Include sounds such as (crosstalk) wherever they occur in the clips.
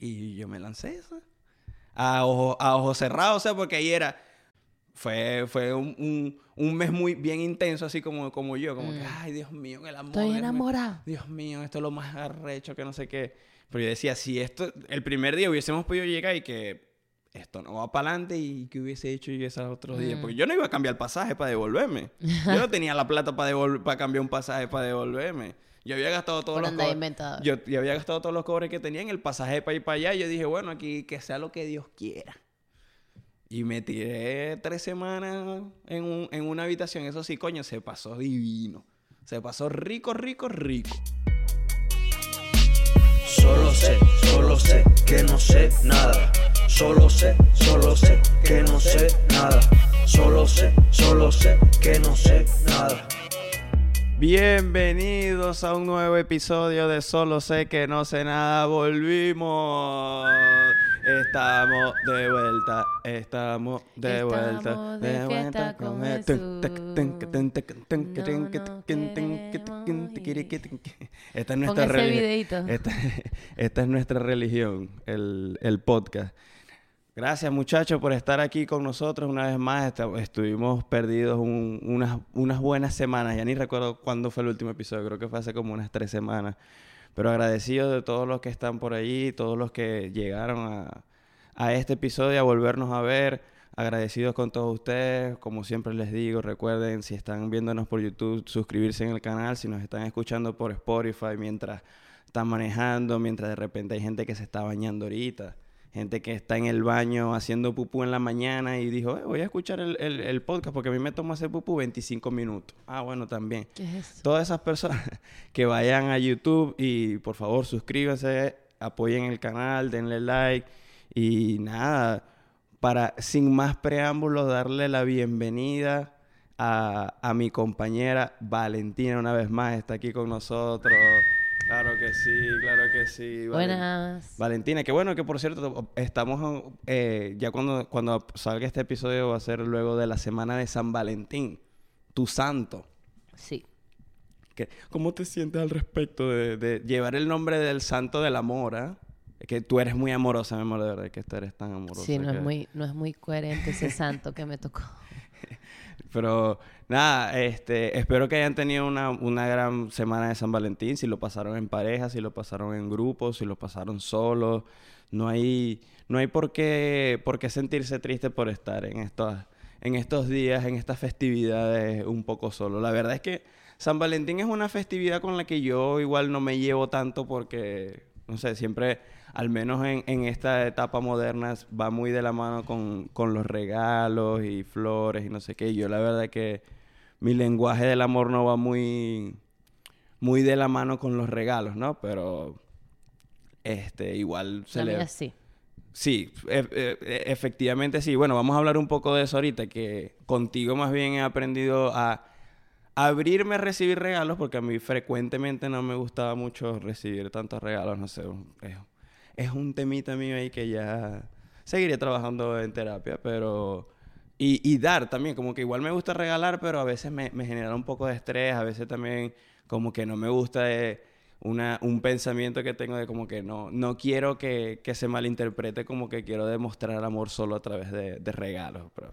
Y yo me lancé eso. A ojo, a ojos cerrados, o sea, porque ahí era... Fue, fue un, un, un mes muy bien intenso, así como, como yo. Como que, ay, Dios mío, el amor. Estoy enamorado. Dios mío, esto es lo más arrecho que no sé qué. Pero yo decía, si esto, el primer día hubiésemos podido llegar y que esto no va para adelante y que hubiese hecho yo esos otros días. Mm. Porque yo no iba a cambiar el pasaje para devolverme. Yo no tenía la plata para, para cambiar un pasaje para devolverme. Yo había gastado todos Por los andar co- inventador. yo, yo había gastado todos los cobres que tenía en el pasaje para ir para allá. Y yo dije, bueno, aquí que sea lo que Dios quiera. Y me tiré tres semanas en, un- en una habitación. Eso sí, coño, se pasó divino. Se pasó rico, rico, rico. Solo sé, solo sé que no sé nada. Solo sé, solo sé que no sé nada. Solo sé, solo sé que no sé nada. Bienvenidos a un nuevo episodio de Solo sé que no sé nada. Volvimos. Estamos de vuelta. Estamos de Estamos vuelta. de fiesta con Jesús. Esta es nuestra religión. Esta, esta es nuestra religión, el, el podcast. Gracias muchachos por estar aquí con nosotros una vez más. Estuvimos perdidos un- unas, buenas semanas. Ya ni recuerdo cuándo fue el último episodio. Creo que fue hace como unas tres semanas. Pero agradecido de todos los que están por allí, todos los que llegaron a, a este episodio, a volvernos a ver. Agradecidos con todos ustedes. Como siempre les digo, recuerden, si están viéndonos por YouTube, suscribirse en el canal. Si nos están escuchando por Spotify mientras están manejando, mientras de repente hay gente que se está bañando ahorita. Gente que está en el baño haciendo pupú en la mañana y dijo, "Eh, voy a escuchar el, el- el podcast porque a mí me toma hacer pupú 25 minutos. Ah, bueno, también ¿Qué es eso? todas esas personas (laughs) que vayan a YouTube y por favor suscríbanse, apoyen el canal, denle like y nada, para sin más preámbulos darle la bienvenida a, a mi compañera Valentina una vez más, está aquí con nosotros. Claro que sí, claro que sí. Buenas. Valentina, que bueno que por cierto, estamos eh, ya cuando, cuando salga este episodio va a ser luego de la semana de San Valentín, tu santo. Sí. ¿Qué- ¿Cómo te sientes al respecto de, de llevar el nombre del santo del amor? ah? Es que tú eres muy amorosa, mi amor, de verdad, que tú eres tan amorosa. Sí, no que- es, muy, no es muy coherente ese santo que me tocó. Pero nada, este, espero que hayan tenido una, una gran semana de San Valentín, si lo pasaron en pareja, si lo pasaron en grupo, si lo pasaron solos. No hay, no hay por qué, por qué sentirse triste por estar en estos, en estos días, en estas festividades un poco solo. La verdad es que San Valentín es una festividad con la que yo igual no me llevo tanto porque, no sé, siempre, al menos en, en esta etapa moderna, va muy de la mano con, con los regalos y flores y no sé qué. Yo la verdad que mi lenguaje del amor no va muy, muy de la mano con los regalos, ¿no? Pero, este, igual se La le... mía sí. Sí, e- e- efectivamente sí. Bueno, vamos a hablar un poco de eso ahorita, que contigo más bien he aprendido a abrirme a recibir regalos, porque a mí frecuentemente no me gustaba mucho recibir tantos regalos, no sé, es, es un temita mío ahí que ya seguiré trabajando en terapia, pero... Y, y dar también, como que igual me gusta regalar, pero a veces me, me genera un poco de estrés, a veces también como que no me gusta eh, una, un pensamiento que tengo de como que no, no quiero que, que se malinterprete como que quiero demostrar amor solo a través de, de regalos, pero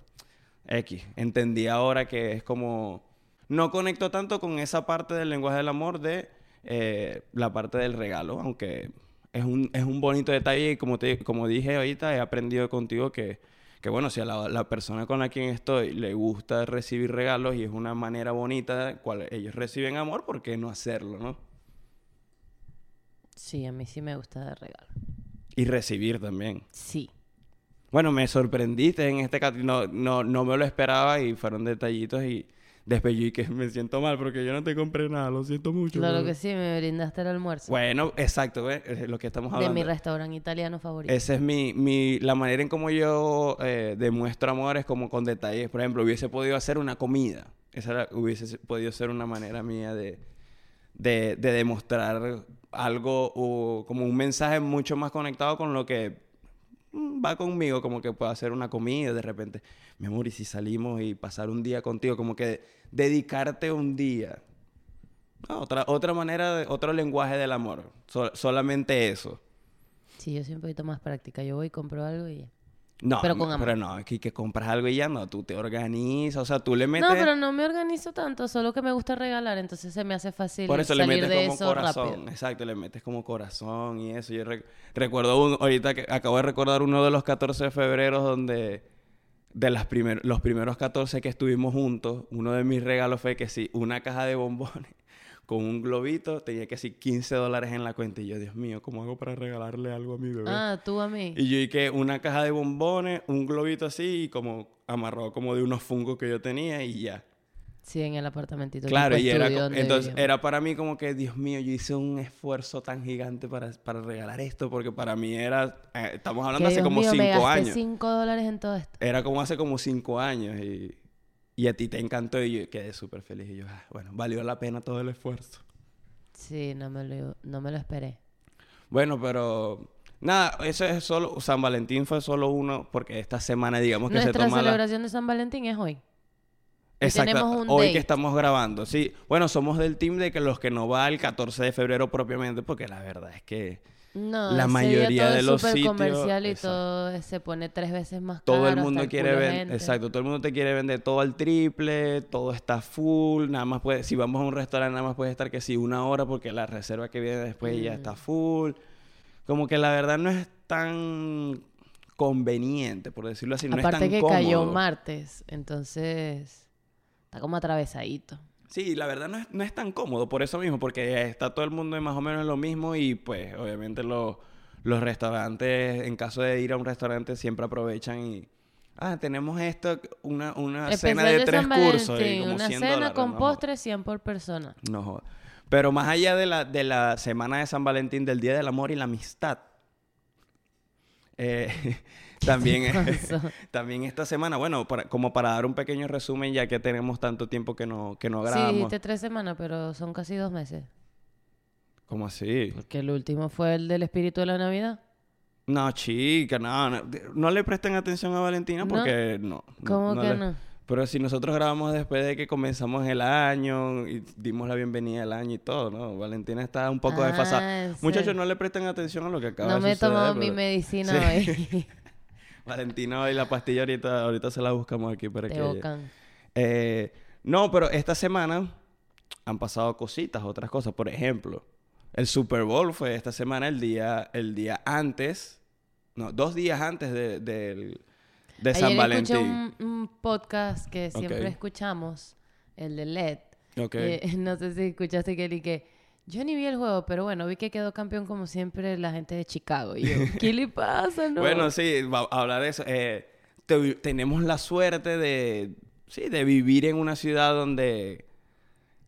X, entendí ahora que es como, no conecto tanto con esa parte del lenguaje del amor de eh, la parte del regalo, aunque es un, es un bonito detalle y como, te, como dije ahorita, he aprendido contigo que, que bueno, si a la, la persona con la quien estoy le gusta recibir regalos y es una manera bonita cual ellos reciben amor, ¿por qué no hacerlo, no? Sí, a mí sí me gusta dar regalo. Y recibir también. Sí. Bueno, me sorprendiste en este caso, no, no, no me lo esperaba y fueron detallitos y después yo y que me siento mal porque yo no te compré nada, lo siento mucho. Claro que sí, me brindaste el almuerzo. Bueno, exacto. Es lo que estamos de hablando. mi restaurante italiano favorito. Esa es mi, mi, la manera en cómo yo eh, demuestro amor es como con detalles. Por ejemplo, hubiese podido hacer una comida. Esa era- hubiese podido ser una manera mía de, de, de demostrar algo o como un mensaje mucho más conectado con lo que va conmigo, como que puedo hacer una comida de repente. Mi amor, y si salimos y pasar un día contigo, como que dedicarte un día. No, otra, otra manera, de- otro lenguaje del amor. So- solamente eso. Sí, yo soy un poquito más práctica. Yo voy compro algo y. No, Pero no, con amor. pero no, aquí que compras algo y ya no, tú te organizas, o sea, tú le metes... No, pero no me organizo tanto, solo que me gusta regalar, entonces se me hace fácil Por eso le salir metes de como eso corazón. rápido. Exacto, le metes como corazón y eso. Yo rec- recuerdo un, ahorita que acabo de recordar uno de los 14 de febrero donde de las primer- los primeros 14 que estuvimos juntos, uno de mis regalos fue que sí, una caja de bombones con un globito, tenía que sí 15 dólares en la cuenta y yo, Dios mío, ¿cómo hago para regalarle algo a mi bebé? Ah, tú a mí. Y yo y que una caja de bombones, un globito así y como amarrado como de unos fungos que yo tenía y ya. Sí, en el apartamentito. Claro, y era, entonces vivíamos. era para mí como que, Dios mío, yo hice un esfuerzo tan gigante para, para regalar esto, porque para mí era, eh, estamos Que, hablando hace Dios como mío, me cinco gasté años. 5 dólares en todo esto. Era como hace como cinco años y, y a ti te encantó y yo quedé súper feliz. Y yo, ah, bueno, valió la pena todo el esfuerzo. Sí, no me lo, no me lo esperé. Bueno, pero nada, eso es solo, San Valentín fue solo uno, porque esta semana digamos que se Nuestra toma la... celebración de San Valentín es hoy. Exacto, hoy date. que estamos grabando. Sí, bueno, somos del team de que los que no va el 14 de febrero propiamente, porque la verdad es que No, La mayoría todo de los sitios- comercial y exacto. todo se pone tres veces más todo caro. el mundo quiere vender, exacto, todo el mundo te quiere vender todo al triple, todo está full, nada más puede, si vamos a un restaurante nada más puede estar que sí una hora porque la reserva que viene después ya Mm. está full. Como que la verdad no es tan conveniente, por decirlo así, no Aparte es tan que cayó cómodo. martes, entonces está como atravesadito. Sí, la verdad no es, no es tan cómodo por eso mismo, porque está todo el mundo más o menos lo mismo y pues obviamente los, los restaurantes, en caso de ir a un restaurante, siempre aprovechan y... Ah, tenemos esto, una, una cena de tres cursos y como una 100 cena dólares, con no postre 100 por persona. No. Pero más allá de la, de la semana de San Valentín, del Día del Amor y la Amistad, eh, (laughs) también, (laughs) pasó? (laughs) también esta semana, bueno, para- como para dar un pequeño resumen, ya que tenemos tanto tiempo que no, que no Sí, grabamos. dijiste tres semanas, pero son casi dos meses. ¿Cómo así? Porque el último fue el del espíritu de la Navidad. No, chica, no, no, no le presten atención a Valentina ¿No? porque no. no, ¿Cómo que le- no? Pero si nosotros grabamos después de que comenzamos el año y dimos la bienvenida al año y todo, ¿no? Valentina está un poco Ah, desfasada. ¿en Muchachos, no le presten atención a lo que acaba No de me he suceder. tomado mi medicina Sí. hoy. (laughs) Valentina hoy la pastilla ahorita, ahorita se la buscamos aquí para Te que... bocan. Eh, no, pero esta semana han pasado cositas, otras cosas. Por ejemplo, el Super Bowl fue esta semana el día, el día antes, no, dos días antes de, del- de San Ayer Valentín. escuché un, un podcast que siempre escuchamos, el de LED. Ok. Eh, (laughs) no sé si escuchaste que y que yo ni vi el juego, pero bueno, vi que quedó campeón como siempre la gente de Chicago. Y yo, (laughs) ¿qué le pasa? No? Bueno, sí, va a hablar de eso. Eh, te- tenemos la suerte de, sí, de vivir en una ciudad donde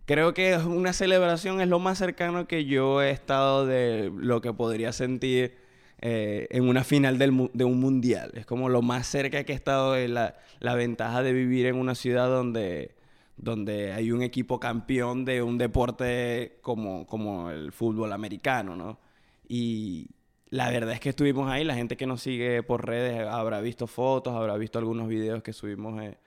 creo que es una celebración, es lo más cercano que yo he estado de lo que podría sentir eh, en una final del de un mundial. Es como lo más cerca que he estado de la, la ventaja de vivir en una ciudad donde, donde hay un equipo campeón de un deporte como, como el fútbol americano, ¿no? Y la verdad es que estuvimos ahí, la gente que nos sigue por redes habrá visto fotos, habrá visto algunos videos que subimos eh,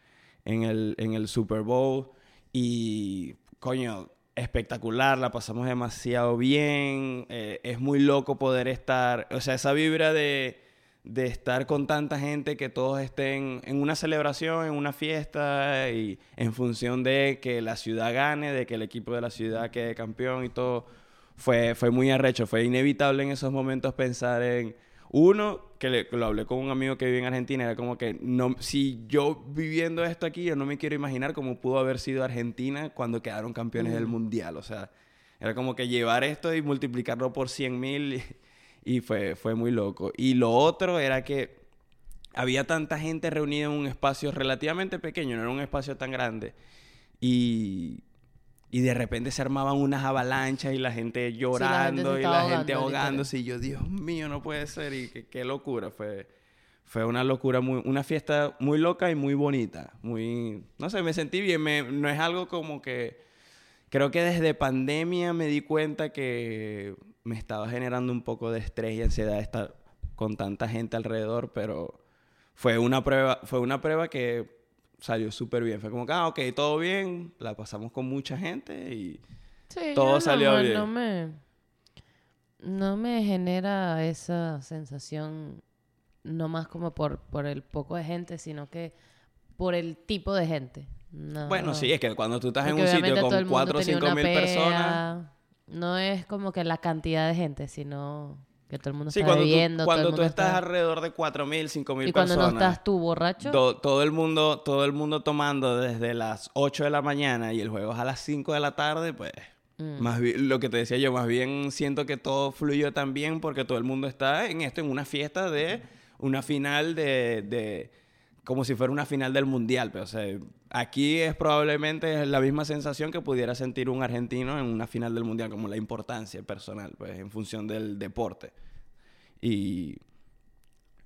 en, el, en el Super Bowl y, coño, espectacular, la pasamos demasiado bien, eh, es muy loco poder estar, o sea, esa vibra de, de estar con tanta gente, que todos estén en una celebración, en una fiesta y en función de que la ciudad gane, de que el equipo de la ciudad quede campeón y todo, fue, fue muy arrecho, fue inevitable en esos momentos pensar en... Uno, que, le- que lo hablé con un amigo que vive en Argentina, era como que no, si yo viviendo esto aquí, yo no me quiero imaginar cómo pudo haber sido Argentina cuando quedaron campeones del Mundial. O sea, era como que llevar esto y multiplicarlo por 100 mil y, fue, fue muy loco. Y lo otro era que había tanta gente reunida en un espacio relativamente pequeño, no era un espacio tan grande. Y, y de repente se armaban unas avalanchas y la gente llorando y la gente ahogándose. Y yo, Dios mío, no puede ser. Y qué, qué locura. Fue, fue una locura, muy, una fiesta muy loca y muy bonita. Muy, no sé, me sentí bien. Me- no es algo como que... Creo que desde pandemia me di cuenta que me estaba generando un poco de estrés y ansiedad estar con tanta gente alrededor, pero fue una prueba, fue una prueba que salió súper bien. Fue como que, ah, ok, todo bien, la pasamos con mucha gente y... Sí, todo salió no, bien. No me, No me genera esa sensación, no más como por, por el poco de gente, sino que por el tipo de gente. No. Bueno, sí, es que cuando tú estás en un sitio con mundo 4 o tenía 5 una mil personas. No es como que la cantidad de gente, sino que todo el mundo Sí, está cuando bebiendo, tú, todo el cuando tú mundo estás está- alrededor de 4 mil, 5 mil Y cuando personas. no estás tú borracho, to- todo el mundo, todo el mundo tomando desde las 8 de la mañana y el juego es a las 5 de la tarde, pues Mm. más bien, lo que te decía yo, más bien siento que todo fluyó tan bien porque todo el mundo está en esto, en una fiesta de una final de, de como si fuera una final del mundial, pero o sea, aquí es probablemente la misma sensación que pudiera sentir un argentino en una final del mundial, como la importancia personal, pues en función del deporte. Y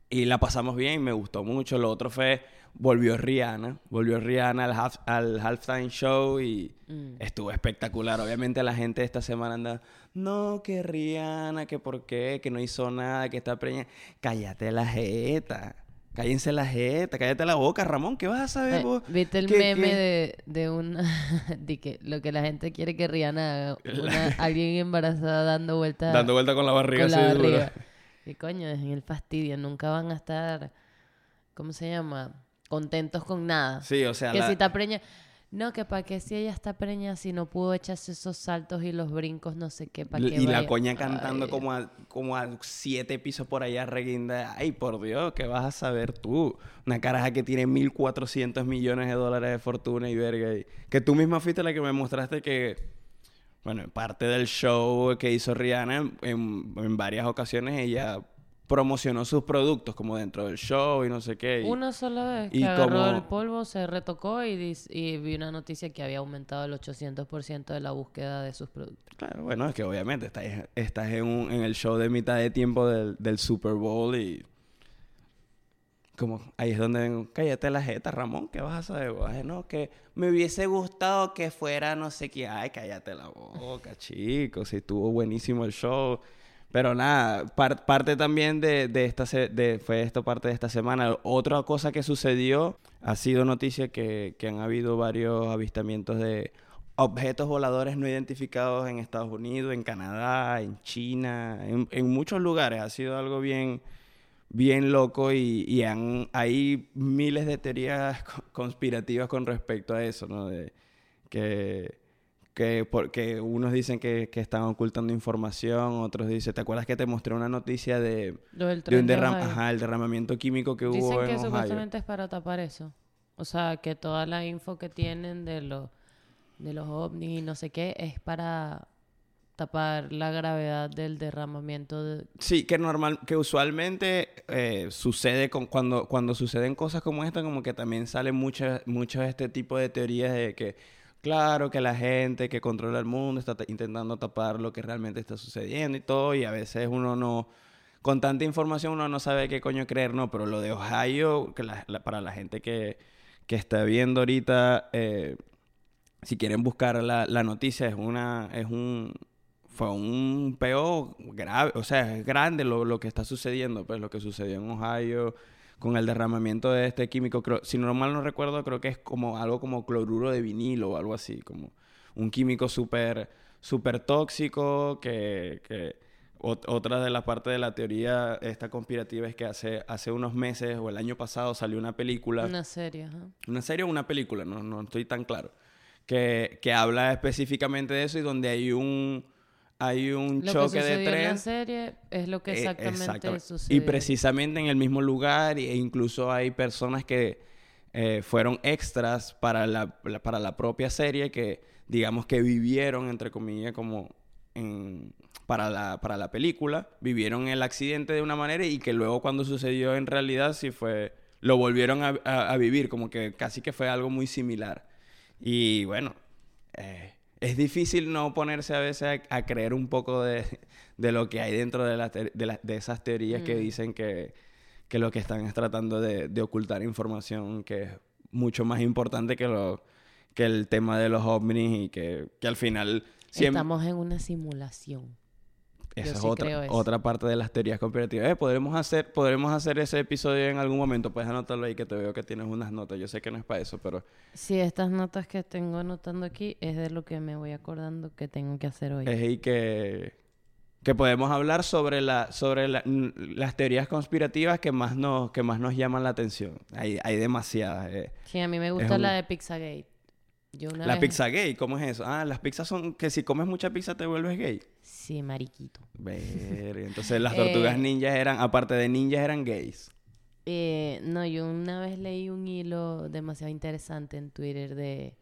y la pasamos bien, me gustó mucho. Lo otro fue, volvió Rihanna, volvió Rihanna al, half- al halftime show y Mm. estuvo espectacular. Obviamente la gente esta semana anda, no, que Rihanna, que por qué, que no hizo nada, que está preñada. Cállate la jeta, cállense la jeta, cállate la boca, Ramón, ¿qué vas a saber Eh, vos? ¿Viste el ¿Qué- meme qué? de, de una... (laughs) de que lo que la gente quiere que Rihanna haga? Una- (laughs) alguien embarazada dando vueltas Dando vuelta con la barriga con la así barriga. ¿Qué coño? Dejen el fastidio. Nunca van a estar... ¿Cómo se llama? Contentos con nada. Sí, o sea, que la- si está preña... No, que para que si ella está preña, si no pudo echarse esos saltos y los brincos, no sé qué, para que Y la coña cantando Ay, como a, como a siete pisos por allá reguinda. Ay, por Dios, ¿qué vas a saber tú? Una caraja que tiene 1.400 millones de dólares de fortuna y verga. y- que tú misma fuiste la que me mostraste que, bueno, en parte del show que hizo Rihanna, en- en varias ocasiones ella promocionó sus productos como dentro del show y no sé qué. y- Una sola vez y que agarró como- el polvo, se retocó y, y vi una noticia que había aumentado el 800% de la búsqueda de sus productos. Claro, bueno, es que obviamente estás, estás en, un- en el show de mitad de tiempo del, del Super Bowl y... Como ahí es donde vengo, cállate la jeta, Ramón, ¿qué vas a saber? vos? Ay, no, que me hubiese gustado que fuera no sé qué. Ay, cállate la boca, chicos, si estuvo buenísimo el show. Pero nada, par- parte también de, de esta de, fue esto parte de esta semana. Otra cosa que sucedió ha sido noticia que, han habido varios avistamientos de objetos voladores no identificados en Estados Unidos, en Canadá, en China, en, muchos lugares. Ha sido algo bien, bien loco y, y han, hay miles de teorías co- (laughs) conspirativas con respecto a eso, ¿no? De, que, que porque unos dicen que, que están ocultando información, otros dicen, ¿te acuerdas que te mostré una noticia de, Lo del de un de derram Ohio. ajá, el derramamiento químico que hubo Dicen en que Ohio? supuestamente es para tapar eso. O sea, que toda la info que tienen de los de los ovnis y no sé qué es para tapar la gravedad del derramamiento de... Sí, que normal, que usualmente eh, sucede con cuando, cuando suceden cosas como esta, como que también salen muchas, muchos de este tipo de teorías de que, claro, que la gente que controla el mundo está ta- intentando tapar lo que realmente está sucediendo y todo, y a veces uno no, con tanta información uno no sabe qué coño creer, no, pero lo de Ohio, que para la gente que, que está viendo ahorita, eh, si quieren buscar la, la noticia, es una, es un, fue un peo grave, o sea, es grande lo, lo que está sucediendo, pues lo que sucedió en Ohio con el derramamiento de este químico, creo, si no mal no recuerdo, creo que es como algo como cloruro de vinilo o algo así, como un químico súper súper tóxico que, que ot- otra de las partes de la teoría esta conspirativa es que hace, hace unos meses o el año pasado salió una película Una serie, ajá. ¿Una serie o una película? No, no estoy tan claro. Que, que habla específicamente de eso y donde hay un, hay un Lo que choque de sucedió en la tren. serie es lo que Eh, exactamente exactamente. sucedió. Y precisamente en el mismo lugar, e incluso hay personas que eh, fueron extras para la, la- para la propia serie que, digamos que vivieron, entre comillas, como en- para, la, para la película, vivieron el accidente de una manera y que luego cuando sucedió en realidad sí fue, lo volvieron a, a- a vivir, como que casi que fue algo muy similar. Y bueno, eh, es difícil no ponerse a veces a, a creer un poco de, de lo que hay dentro de, la te- de, la- de esas teorías que Mm. dicen que, que lo que están es tratando de, de ocultar información que es mucho más importante que, lo, que el tema de los ovnis y que, que al final siempre... Estamos en una simulación. Esa Yo es sí otra, otra parte de las teorías conspirativas. Eh, podremos hacer, podremos hacer ese episodio en algún momento. Puedes anotarlo ahí que te veo que tienes unas notas. Yo sé que no es para eso, pero Sí, estas notas que tengo anotando aquí es de lo que me voy acordando que tengo que hacer hoy. es ahí que, que podemos hablar sobre, la, sobre la- las teorías conspirativas que más nos, que más nos llaman la atención. Hay, hay demasiadas. eh. Sí, a mí me gusta un- la de Pizzagate. Yo una La vez- pizza gay, ¿cómo es eso? Ah, las pizzas son que si comes mucha pizza te vuelves gay. Sí, mariquito. Ver, entonces las (laughs) tortugas Eh. ninjas eran, aparte de ninjas, eran gays. Eh, no, yo una vez leí un hilo demasiado interesante en Twitter de,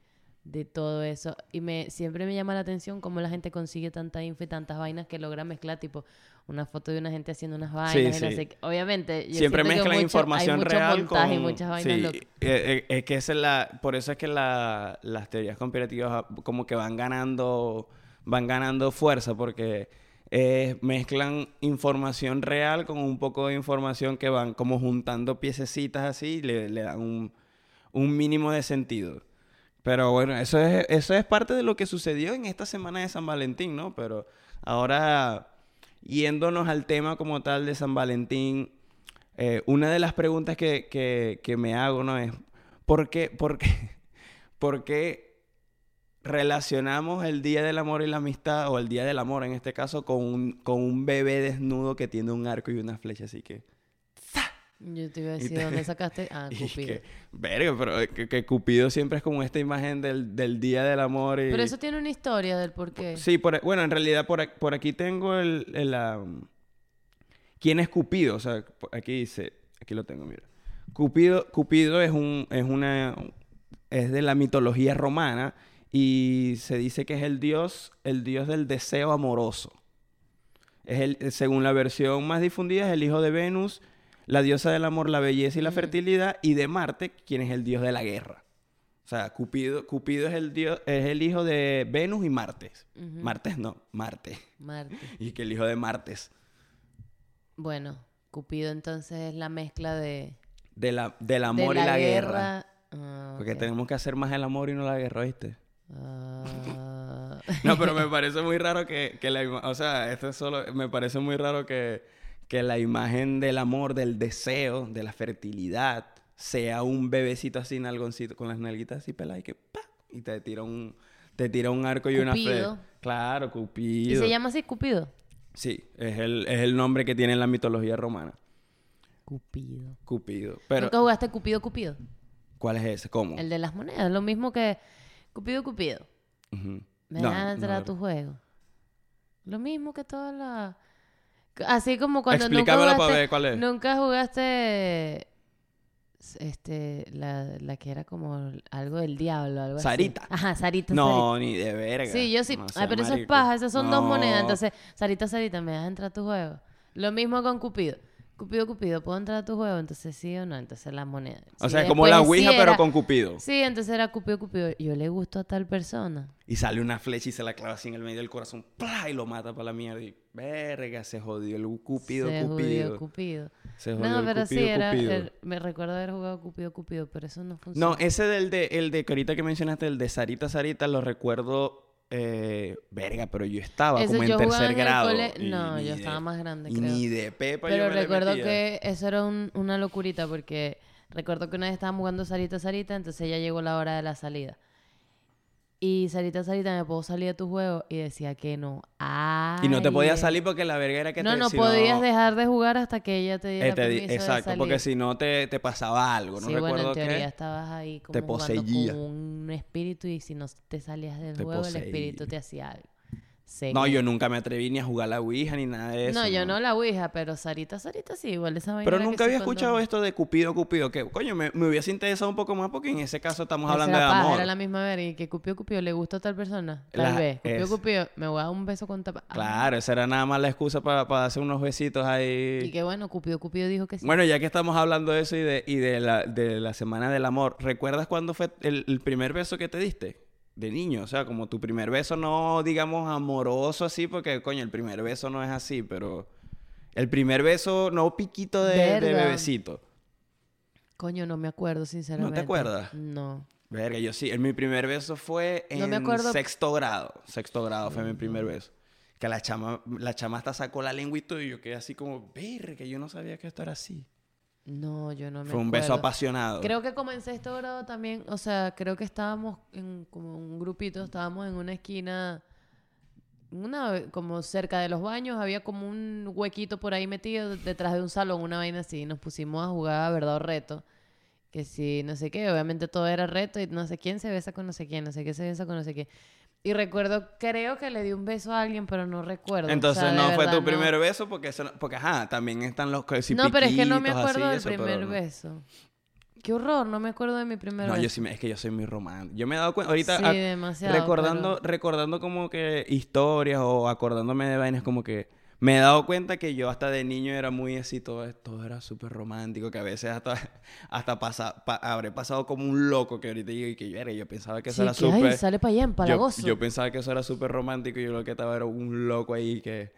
de todo eso y me siempre me llama la atención cómo la gente consigue tanta info y tantas vainas que logra mezclar tipo una foto de una gente haciendo unas vainas y no sí. sé qué. obviamente yo Siempre que mezclan mucho- información hay real montaje con... y muchas vainas sí, locas. eh, eh, es que es la... Por eso es que la- las teorías conspirativas ah, como que van ganando... Van ganando fuerza porque eh, mezclan información real con un poco de información que van como juntando piececitas así y le, le dan un, un mínimo de sentido. Pero bueno, eso es, eso es parte de lo que sucedió en esta semana de San Valentín, ¿no? Pero ahora, yéndonos al tema como tal de San Valentín, eh, una de las preguntas que, que- que me hago, ¿no? Es, ¿por qué, por qué, (laughs) por qué relacionamos el Día del Amor y la Amistad, o el Día del Amor en este caso, con un, con un bebé desnudo que tiene un arco y una flecha? Así que... Yo te iba a decir, te- ¿dónde sacaste? (laughs) Ah, y Cupido. que, verga, pero que, que Cupido siempre es como esta imagen del, del Día del Amor y... Pero eso tiene una historia del por qué. Sí, por, bueno, en realidad por, por aquí tengo el... el, um, ¿Quién es Cupido? O sea, aquí dice... Aquí lo tengo, mira. Cupido, Cupido es un... Es una... Es de la mitología romana y se dice que es el dios... El dios del deseo amoroso. Es el, según la versión más difundida, es el hijo de Venus, la diosa del amor, la belleza y la fertilidad, y de Marte, quien es el dios de la guerra. O sea, Cupido, Cupido es el dios, es el hijo de Venus y Martes. Ujú. Martes no, Marte. Marte. (laughs) Y que el hijo de Martes. Bueno, Cupido entonces es la mezcla de, De la, del de amor y la guerra. Ah, Porque tenemos que hacer más el amor y no la guerra, ¿viste? Ah. (laughs) No, pero me (laughs) parece muy raro que, que la O sea, esto es solo... Me parece muy raro que, que la imagen del amor, del deseo, de la fertilidad, sea un bebecito así, nalgoncito, con las nalguitas así peladas y que... ¡pa! Y te tira un... Te tira un arco y una Cupido. flecha. Claro, ¿Y Cupido. se llama así Cupido? Sí, es el, es el nombre que tiene en la mitología romana. Cupido. Cupido. Pero, ¿Nunca jugaste Cupido Cupido? ¿cuál es ese? ¿Cómo? El de las monedas, lo mismo que Cupido Cupido. Me No, entrar a tu juego. Lo mismo que todas las... Así como cuando nunca jugaste... ver cuál es. Nunca jugaste... Este, la, la que era como algo del diablo, algo así. Sarita. Ajá, Sarita, Sarita. No, ni de verga. Sí, yo sí. No Ay, pero eso es marico. paja, esas son dos monedas. Entonces, Sarita, Sarita, ¿me dejas entrar a tu juego? Lo mismo con Cupido. Cupido, Cupido, ¿puedo entrar a tu juego? Entonces, sí o no. Entonces, la moneda. O Sí, sea, es como la sí Ouija, pero era- con Cupido. Sí, entonces era Cupido, Cupido. Yo le gusto a tal persona. Y sale una flecha y se la clava así en el medio del corazón. ¡plá! Y lo mata para la mierda. Y verga, se jodió el Cupido, Se jodió Cupido. Cupido. Se jodió No, el pero Cupido, sí, era, Cupido. el- me recuerdo haber jugado Cupido, Cupido, pero eso no funciona. No, ese del de, el de que ahorita que mencionaste, el de Sarita, Sarita, lo recuerdo. Eh, verga, pero yo estaba como en tercer en grado. cole- No, yo de- estaba más grande, y creo. ni de pepa Pero yo me le recuerdo metía. que eso era un- una locurita porque recuerdo que una vez estábamos jugando Sarita Sarita, entonces ya llegó la hora de la salida. Y Sarita Sarita, ¿me puedo salir de tu juego? Y decía que no. Y no te Ay, podías salir porque la verga era que No, te no si podías dejar de jugar hasta que ella te diera Eh, te permiso de exacto, porque si no te, te pasaba algo. No sí, bueno, recuerdo en teoría qué. estabas ahí como te jugando poseía. con un espíritu y si no te salías del juego, poseía. el espíritu te hacía algo. No, yo nunca me atreví ni a jugar la Ouija ni nada de eso. No, yo no la ouija, pero Sarita, Sarita sí, igual esa vaina Pero nunca había cuando- escuchado esto de Cupido, Cupido. Que, coño, me, me hubiese interesado un poco más porque en ese caso estamos Esa hablando de paja, amor. Era la misma verga y que Cupido Cupido le gusta a tal persona. Tal La- vez. Cupido es- Cupido, me voy a dar un beso con tapa. Ah, Claro, esa era nada más la excusa para, para hacer unos besitos ahí. Y que bueno, Cupido Cupido dijo que sí. Bueno, ya que estamos hablando de eso y de, y de, la, de la Semana del Amor, ¿recuerdas cuándo fue el, el primer beso que te diste? De niño, o sea, como tu primer beso no, digamos, amoroso así, porque, coño, el primer beso no es así, pero... El primer beso, no piquito de, bebecito. Coño, no me acuerdo, sinceramente. acuerdas? No. Verga, yo sí. El, mi primer beso fue en No me acuerdo- sexto grado. Sexto grado fue mi primer beso. Que la chama, la chama hasta sacó la lengua y todo, y yo quedé así como, verga, yo no sabía que esto era así. No, yo no me Fue un beso apasionado. Creo que como en sexto grado también, o sea, creo que estábamos en como un grupito, estábamos en una esquina una, como cerca de los baños, había como un huequito por ahí metido detrás de un salón, una vaina así. y Nos pusimos a jugar a verdad o reto. Que si no sé qué, obviamente todo era reto y no sé quién se besa con no sé quién, no sé qué se besa con no sé qué. Y recuerdo, creo que le di un beso a alguien, pero no recuerdo. o Entonces sea, no fue tu no. primer beso porque eso no- porque ajá, también están los que si No, pero es que no me acuerdo así, del primer no. beso. Qué horror, no me acuerdo de mi primer No, beso. yo sí me- es que yo soy muy romántico. Yo me he dado cuenta ahorita Sí, ac- demasiado, recordando recordando como que historias o acordándome de vainas como que me he dado cuenta que yo hasta de niño era muy así, todo, todo era súper romántico, que a veces hasta, hasta pasa, pa- habré pasado como un loco que ahorita digo y que yo era, yo pensaba que eso Sí, era súper... sale para allá, Yo, pensaba que eso era súper romántico y yo lo que estaba era un loco ahí que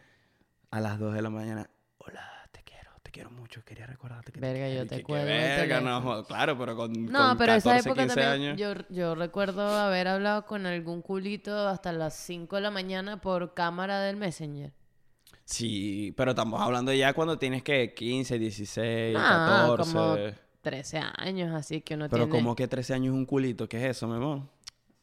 a las 2 de la mañana, hola, te quiero, te quiero mucho, quería recordarte que Verga, te yo te verga, no, claro, pero con, No, con pero esa 14, época 15 también, años. yo, yo recuerdo haber hablado con algún culito hasta las 5 de la mañana por cámara del Messenger. Sí, pero estamos hablando ya cuando tienes que 15, 16, Ah, 14. como 13 años, así que uno Pero tiene... como que 13 años es un culito, ¿qué es eso, mi amor?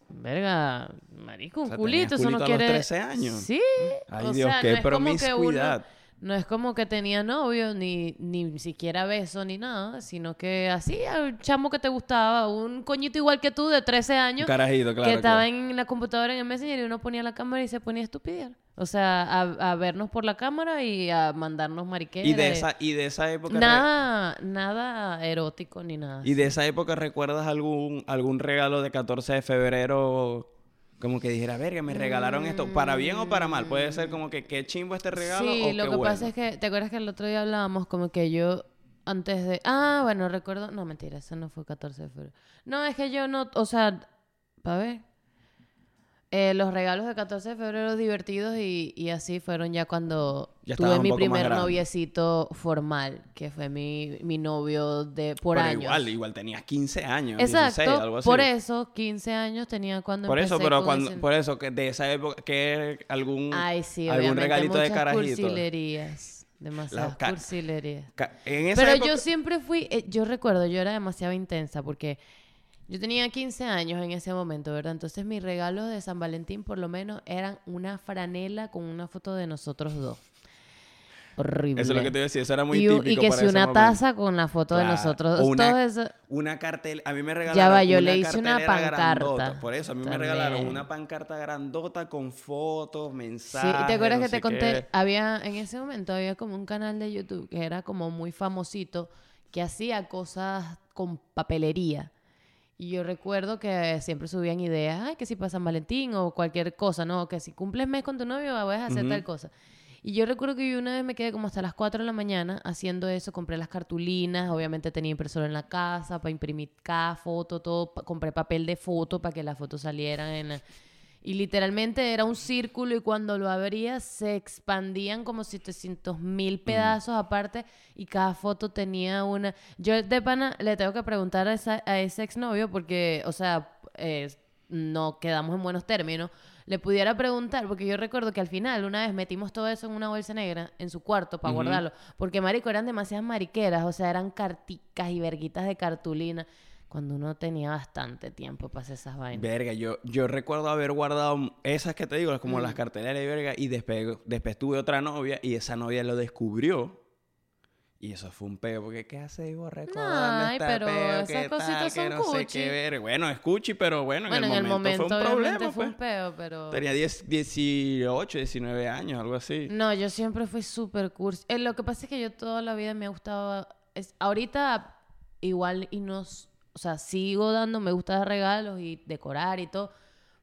Verga, marico, un O sea, culito, tenías eso no culito a los quiere... 13 años. Sí, Ay, o Dios, sea, qué no es como que uno... No es como que tenía novio, ni, ni siquiera beso, ni nada, sino que así, al chamo que te gustaba, un coñito igual que tú de 13 Un años, carajito, claro. que estaba claro. en la computadora en el Messenger y uno ponía la cámara y se ponía a. O sea, a, a vernos por la cámara y a mandarnos mariqueras. Y de esa, y de esa época... Nada, nada erótico ni nada. ¿Y de esa época recuerdas algún, algún regalo de 14 de febrero? Como que dijera, verga, me regalaron esto. ¿Para bien o para mal? Puede ser como que qué chimbo este regalo Sí, o lo qué que bueno. pasa es que, ¿te acuerdas que el otro día hablábamos como que yo antes de... Ah, bueno, recuerdo... No, mentira, eso no fue 14 de febrero. No, es que yo no... O sea, para ver. Eh, los regalos de 14 de febrero divertidos y, y así fueron ya cuando Ya tuve mi primer noviecito formal, que fue mi, mi novio de por Pero años. igual, igual tenías 15 años, Exacto, 16, algo así. por eso 15 años tenía cuando Por eso, pero con cuando, ese- por eso, que de esa época, que algún, Ay, sí, algún regalito de carajito. cursilerías. Demasiadas cursilerías. En esa Pero época, yo siempre fui, eh, yo recuerdo, yo era demasiado intensa porque yo tenía 15 años en ese momento, ¿verdad? Entonces mis regalos de San Valentín por lo menos eran una franela con una foto de nosotros dos. Horrible. Eso es lo que te iba a decir, eso era muy y, típico y que para si ese una momento. taza con la foto de nosotros una- todo eso- Una cartel, a mí me regalaron Ya va, yo una le hice una pancarta grandota. Por eso, a mí me regalaron una pancarta grandota con fotos, Sí, mensajes. y te acuerdas no que te conté, qué. había, en ese momento había como un canal de YouTube que era como muy famosito, que hacía cosas con papelería. Y yo recuerdo que siempre subían ideas, ay, que si para San Valentín o cualquier cosa, ¿no? Que si cumples mes con tu novio, vas a hacer tal cosa. Y yo recuerdo que yo una vez me quedé como hasta las 4 de la mañana haciendo eso, compré las cartulinas, obviamente tenía impresora en la casa para imprimir cada foto, todo, compré papel de foto para que las fotos salieran en la- Y literalmente era un círculo y cuando lo abrías se expandían como 700 mil pedazos aparte y cada foto tenía una... Yo de pana le tengo que preguntar a, esa- a ese exnovio porque, o sea, eh, no quedamos en buenos términos. Le pudiera preguntar, porque yo recuerdo que al final una vez metimos todo eso en una bolsa negra en su cuarto para guardarlo, porque marico eran demasiadas mariqueras, o sea, eran carticas y verguitas de cartulina, cuando uno tenía bastante tiempo para hacer esas vainas. Verga, yo, yo recuerdo haber guardado esas que te digo, como Mm. las carteleras y verga, y después, después tuve otra novia y esa novia lo descubrió. Y eso fue un peo, porque ¿qué hace recordando Ay, este pero peo? esas ¿Qué cositas tal? Que son no sé qué. Bueno, es cuchi, pero bueno, bueno, en el momento, fue un problema, fue un pues. peo, pero... Tenía 10, 18, 19 años, algo así. No, yo siempre fui súper cursi. Eh, lo que pasa es que yo toda la vida me ha gustado... Es, ahorita igual y nos... O sea, sigo dando, me gusta dar regalos y decorar y todo.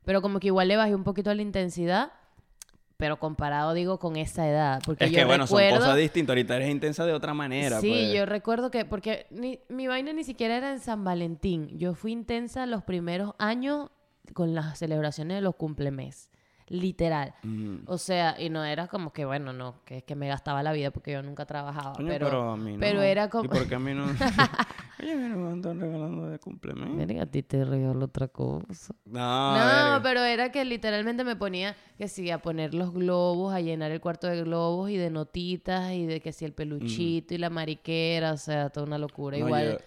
Pero como que igual le bajé un poquito la intensidad. Pero comparado, digo, con esa edad. Porque Es yo que bueno, recuerdo, son cosas distintas. Ahorita eres intensa de otra manera. Sí, pues. yo recuerdo que... Porque ni- mi vaina ni siquiera era en San Valentín. Yo fui intensa los primeros años con las celebraciones de los cumplemes. Literal. Mm. O sea, y no era como que, bueno, no, que es que me gastaba la vida porque yo nunca trabajaba. Coño, pero, a mí no. pero era como... ¿Y por qué a mí no? (laughs) Oye, mira, me están regalando de cumpleaños. Verga, a ti te regalo otra cosa. No, No, pero era que literalmente me ponía que sí, a poner los globos, a llenar el cuarto de globos y de notitas y de que sí, el peluchito y la mariquera, o sea, toda una locura. No, igual, yo-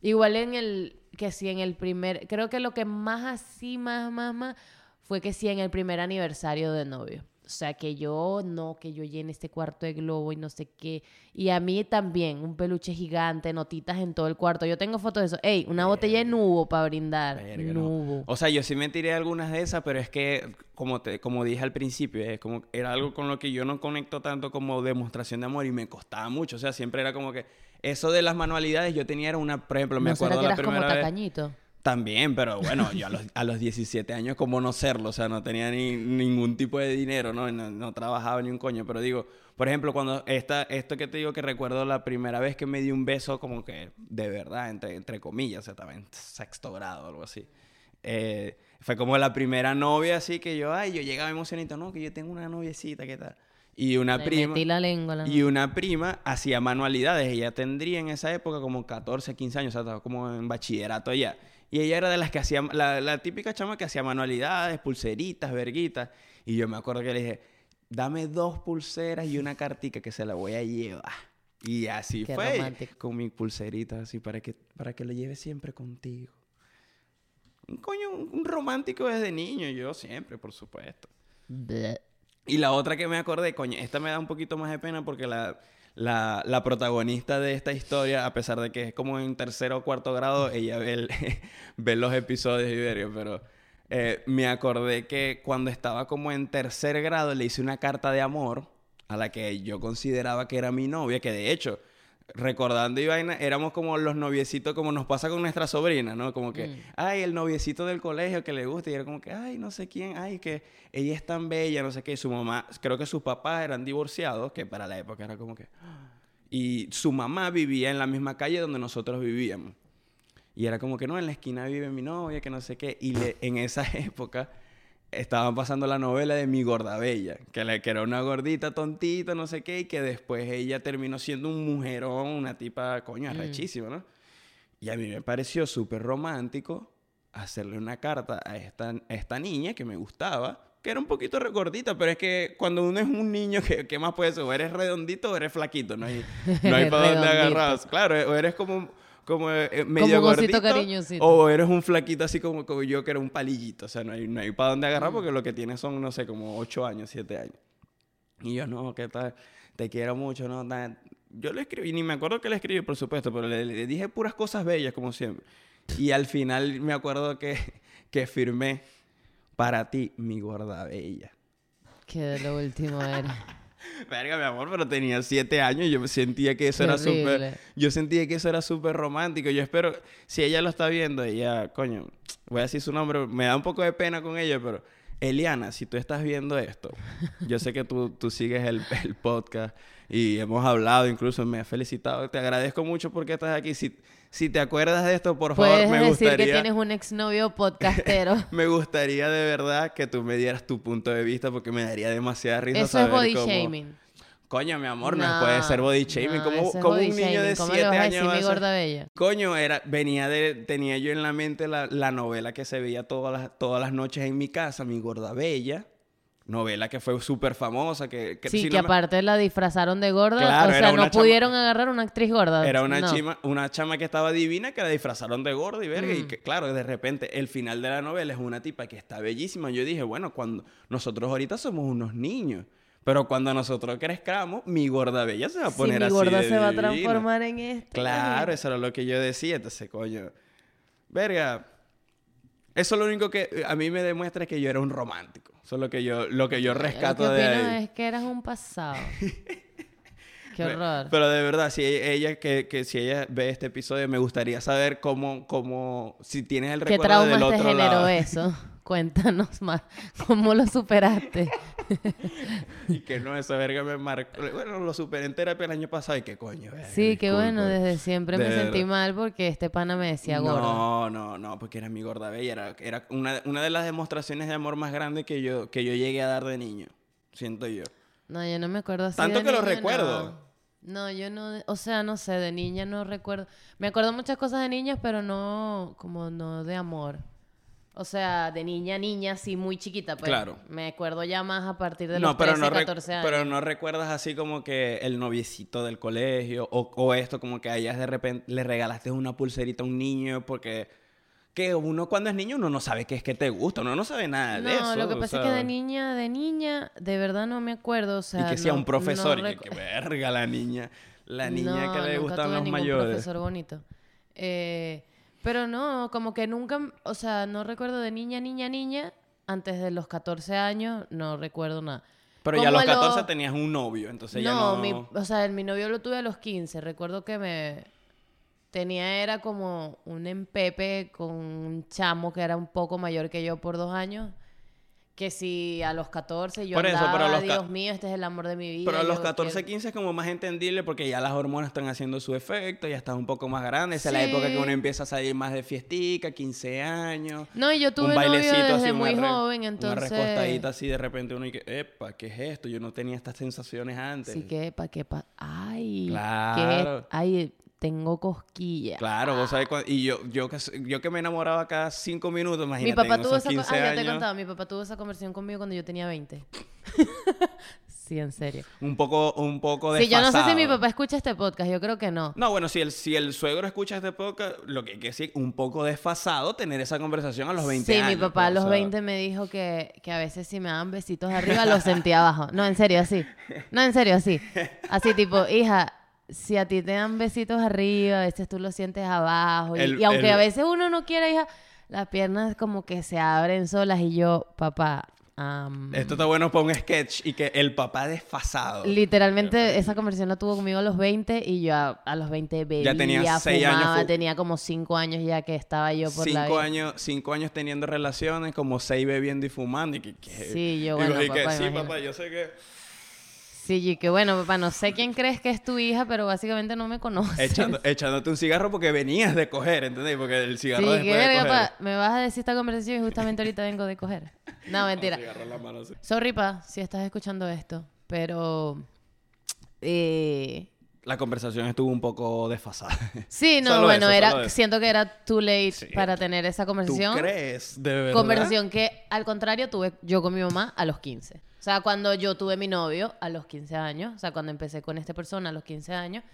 igual en el, que sí, en el primer, creo que lo que más así, más, más, más, fue que sí, en el primer aniversario de novio. O sea, que yo no, que yo llene este cuarto de globo y no sé qué. Y a mí también, un peluche gigante, notitas en todo el cuarto. Yo tengo fotos de eso. Ey, una botella de nubo para brindar. Verga, no. nubo. O sea, yo sí me tiré algunas de esas, pero es que, como, te, como dije al principio, es como, era algo con lo que yo no conecto tanto como demostración de amor y me costaba mucho. O sea, siempre era como que eso de las manualidades, yo tenía era una, por ejemplo, me ¿No será acuerdo que la eras como primera vez. También, pero bueno, yo a los, a los 17 años, como no serlo? O sea, no tenía ni, ningún tipo de dinero, ¿no? ¿no? No trabajaba ni un coño. Pero digo, por ejemplo, cuando esta, esto que te digo que recuerdo la primera vez que me di un beso, como que de verdad, entre, entre comillas, o sea, en sexto grado o algo así. Eh, fue como la primera novia, así que yo, ay, yo llegaba emocionado, no, que yo tengo una noviecita, ¿qué tal? Y una Le prima. la lengua. La Y una prima hacía manualidades. Ella tendría en esa época como 14, 15 años, o sea, estaba como en bachillerato ya. Y ella era de las que hacía, la, la típica chama que hacía manualidades, pulseritas, verguitas. Y yo me acuerdo que le dije, dame dos pulseras y una cartica que se la voy a llevar. Y así Qué fue. romántico. Con mi pulserita así para que, para que lo lleve siempre contigo. Un coño, un, romántico desde niño, yo siempre, por supuesto. Bleh. Y la otra que me acordé, coño, esta me da un poquito más de pena porque la, la, la protagonista de esta historia, a pesar de que es como en tercero o cuarto grado, ella ve, (laughs) ve los episodios y verga, pero eh, me acordé que cuando estaba como en tercer grado le hice una carta de amor a la que yo consideraba que era mi novia, que de hecho, recordando y vaina, éramos como los noviecitos, como nos pasa con nuestra sobrina, ¿no? Como que, Mm. ay, el noviecito del colegio que le gusta, y era como que, ay, no sé quién, ay, que ella es tan bella, no sé qué, y su mamá, creo que sus papás eran divorciados, que para la época era como que... Y su mamá vivía en la misma calle donde nosotros vivíamos. Y era como que no, en la esquina vive mi novia, que no sé qué. Y le- en esa (laughs) época estaban pasando la novela de Mi Gorda Bella, que, le, que era una gordita tontita, no sé qué, y que después ella terminó siendo un mujerón, una tipa, coño, arrechísima, ¿no? Y a mí me pareció súper romántico hacerle una carta a esta, a esta niña que me gustaba, que era un poquito regordita, pero es que cuando uno es un niño, ¿qué, qué más puede ser? O eres redondito o eres flaquito, no hay, no hay (laughs) para dónde agarrar. Claro, o eres como, como eh, medio un osito gordito, cariñosito. o eres un flaquito así como, como yo, que era un palillito. O sea, no hay, no hay para dónde agarrar porque lo que tienes son, no sé, como 8 años, 7 años. Y yo, no, ¿qué tal? Te quiero mucho, ¿no? tal. Yo le escribí, ni me acuerdo que le escribí, por supuesto, pero le, le dije puras cosas bellas, como siempre. Y al final me acuerdo que, que firmé para ti, mi gorda bella. Que de lo último era. Verga, mi amor, pero tenía siete años y yo sentía que eso Qué era súper... Yo sentía que eso era súper romántico. Yo espero... Si ella lo está viendo, ella... Coño, voy a decir su nombre. Me da un poco de pena con ella, pero... Eliana, si tú estás viendo esto, yo sé que tú, tú sigues el, el podcast y hemos hablado, incluso me has felicitado. Te agradezco mucho porque estás aquí. Si, si te acuerdas de esto, por favor, Puedes me decir gustaría... que tienes un exnovio (laughs) podcastero. (laughs) Me gustaría de verdad que tú me dieras tu punto de vista porque me daría demasiada risa Eso es saber body cómo- shaming. Coño, mi amor, no, No, puede ser body shaming. no, como es como body un niño de shaming. ¿Cómo le 7 vas a años decir mi gorda bella? Coño, era, venía de, tenía yo en la mente la, la novela que se veía todas las, todas las noches en mi casa, Mi Gorda Bella. Novela que fue súper famosa, que, que Sí, si que no me- aparte la disfrazaron de gorda. Claro, o sea, no chama- pudieron agarrar una actriz gorda. Era una, No. chima, una chama que estaba divina que la disfrazaron de gorda y verga. Y Mm. que, claro, de repente el final de la novela es una tipa que está bellísima. Yo dije, bueno, cuando nosotros ahorita somos unos niños. Pero cuando nosotros crezcamos, mi gorda bella se va a Sí, poner mi así gorda de se va a transformar en este. Claro, eso era lo que yo decía. Entonces, coño. Verga. Eso lo único que a mí me demuestra es que yo era un romántico. Eso es lo que yo, lo que yo rescato Lo que de ahí. es que eras un pasado. (laughs) Qué horror. Pero de verdad, si ella, que, que si ella ve este episodio, me gustaría saber cómo, cómo, si tienes el ¿Qué recuerdo del traumas te otro generó lado. eso? (laughs) Cuéntanos más. ¿Cómo lo superaste? (laughs) Y que no, esa verga me marcó. Bueno, lo superé en terapia el año pasado y qué coño. verga, Sí, qué bueno. Desde siempre De me sentí mal porque este pana me decía gorda. No, no, no, porque era mi gorda bella. Era, era una, una de las demostraciones de amor más grandes que yo, que yo llegué a dar de niño. Siento yo. No, yo no me acuerdo así Tanto de que lo recuerdo. No. No, yo no, o sea, no sé, de niña no recuerdo. Me acuerdo muchas cosas de niñas, pero no, como no de amor. O sea, de niña, niña, sí, muy chiquita, pues. Claro. Me acuerdo ya más a partir de no, los pero 13, no, rec- 14 años. pero no recuerdas así como que el noviecito del colegio o, o esto como que a ellas de repente le regalaste una pulserita a un niño porque que uno cuando es niño uno no sabe qué es que te gusta, uno no sabe nada de eso. No, lo que o pasa es que de niña, de niña, de verdad no me acuerdo, o sea... y que sea no- un profesor, no y que, verga la niña, la niña que le gustan los ningún mayores. profesor bonito. Eh, pero no, como que nunca, o sea, no recuerdo de niña, niña, niña, antes de los 14 años, no recuerdo nada. Pero ya a Como los a los- 14 tenías un novio, entonces ya no, no... mi, o sea, mi novio lo tuve a los 15. Recuerdo que me tenía, era como un empepe con un chamo que era un poco mayor que yo por dos años. Que si a los 14 yo Por eso, andaba, pero a los Dios mío, este es el amor de mi vida. Pero a los yo 14, quiero- 15 es como más entendible porque ya las hormonas están haciendo su efecto, ya estás un poco más grande. Esa es la época que Sí. uno empieza a salir más de fiestica, 15 años. No, y yo tuve un novio bailecito desde así, muy una joven, Una entonces... recostadita así de repente uno y que, epa, ¿qué es esto? Yo no tenía estas sensaciones antes. Sí, que pa, que pa. Ay, Claro. que, ay, tengo cosquillas. Claro, vos sabés cuándo- Y yo, yo, que, yo que me enamoraba cada cinco minutos, imagínate, Mi papá tuvo esa co- 15 ah, ya te he contado, mi papá tuvo esa conversación conmigo cuando yo tenía 20. (laughs) sí, en serio. un poco, un poco Sí, yo no sé si mi papá escucha este podcast, yo creo que no. No, bueno, si el, si el suegro escucha este podcast, lo que hay que decir, un poco desfasado tener esa conversación a los 20 sí, años. mi papá a pues, los o sea, 20 me dijo que, que a veces si me daban besitos arriba los sentía abajo. No, en serio, así. No, en serio, así. Así tipo, hija, si a ti te dan besitos arriba, a veces tú los sientes abajo. Y, El- y aunque el- a veces uno no quiera, hija, las piernas como que se abren solas y yo, papá... am, Esto está bueno para un sketch y que el papá desfasado. Literalmente esa conversación la tuvo conmigo a los 20 y yo a, a los 20 bebía, Ya seis años fumaba, fu- tenía como 5 años ya que estaba yo por la Cinco vida. años, cinco años teniendo relaciones, como seis bebiendo y fumando. Y que, que- Sí, yo, y bueno, y que, papá, sí, imagina. papá, yo sé que... Sí, y que bueno, papá, no sé quién crees que es tu hija, pero básicamente no me conoces. Echando, (laughs) echándote un cigarro porque venías de coger, ¿entendés? Porque el Sí, cigarro que después de coger. pa, me vas a decir esta conversación y justamente ahorita vengo de coger. No, mentira. Cigarro en la mano, sí. Sorry, pa, si estás escuchando esto, pero... Eh, La conversación estuvo un poco desfasada. sí, no, Solo bueno, eso, era, siento que era too late Sí. para tener esa ¿Tú conversación. crees? ¿De verdad? Conversación que, al contrario, tuve yo con mi mamá a los 15. O sea, cuando yo tuve mi novio a los 15 años, o sea, cuando empecé con esta persona a los 15 años,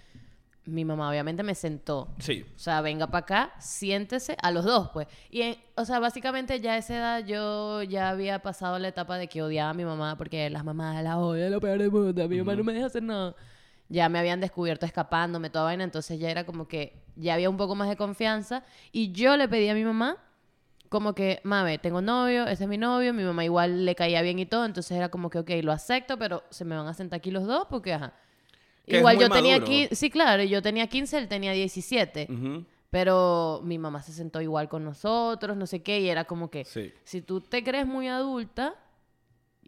mi mamá obviamente me sentó. Sí. O sea, venga para acá, siéntese a los dos, pues. Y, en- o sea, básicamente ya a esa edad yo ya había pasado la etapa de que odiaba a mi mamá porque las mamás la odian, lo peor del mundo, mi mamá no me deja hacer nada. Ya me habían descubierto escapándome, toda vaina, entonces ya era como que ya había un poco más de confianza. Y yo le pedí a mi mamá como que, mame, tengo novio, ese es mi novio, mi mamá igual le caía bien y todo, entonces era como que, ok, lo acepto, pero se me van a sentar aquí los dos porque, ajá. Que igual yo tenía maduro. aquí, sí, claro, yo tenía 15, él tenía 17. Ujú. Pero mi mamá se sentó igual con nosotros, no sé qué, y era como que, Sí. si tú te crees muy adulta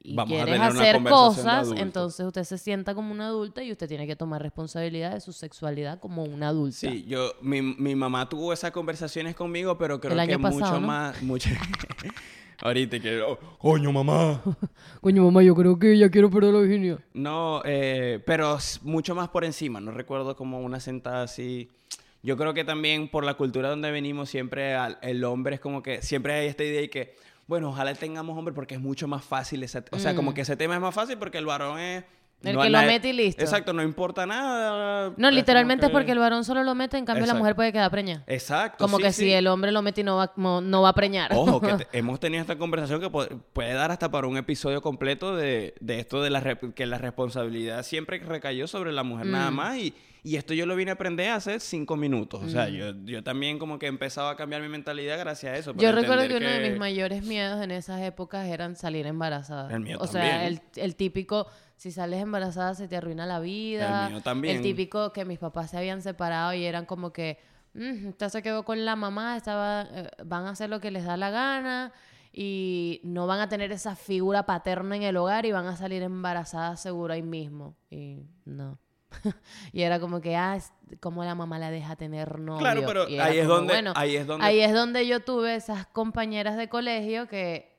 y Vamos quieres hacer cosas, entonces usted se sienta como una adulta y usted tiene que tomar responsabilidad de su sexualidad como una adulta. Sí, yo, mi, mi mamá tuvo esas conversaciones conmigo, pero creo El que año mucho pasado, ¿no? más, mucho... (laughs) (laughs) Ahorita que, oh, coño, mamá. (laughs) Coño, mamá, yo creo que ya quiero perder la virginidad. No, eh, pero mucho más por encima. No recuerdo como una sentada así. Yo creo que también por la cultura donde venimos, siempre al- el hombre es como que siempre hay esta idea de que, bueno, ojalá tengamos hombre porque es mucho más fácil. ese- o sea, como que ese tema es más fácil porque el varón es. Mm. El no- que lo mete y listo. Exacto, no importa nada. No, literalmente es porque el varón solo lo mete, en cambio la mujer puede quedar preñada. Exacto. Como sí, que sí. si el hombre lo mete y no va, no, va a preñar. Ojo, que (laughs) te- hemos tenido esta conversación que puede dar hasta para un episodio completo de, de esto de la re- que la responsabilidad siempre recayó sobre la mujer Mm. nada más y, y esto yo lo vine a aprender hace cinco minutos. O sea, Mm. yo, yo también como que empezaba a cambiar mi mentalidad gracias a eso. Yo recuerdo que uno de mis mayores miedos en esas épocas eran salir embarazada. El mío o sea, el, el típico, si sales embarazada se te arruina la vida. El mío también. El típico que mis papás se habían separado y eran como que, "Mm, esta se quedó con la mamá, estaba, eh, van a hacer lo que les da la gana y no van a tener esa figura paterna en el hogar y van a salir embarazadas seguro ahí mismo. Y no. (laughs) y era como que, ah, como la mamá la deja tener novio. Claro, pero Y ahí es como, donde- bueno, ahí es donde- ahí es donde yo tuve esas compañeras de colegio que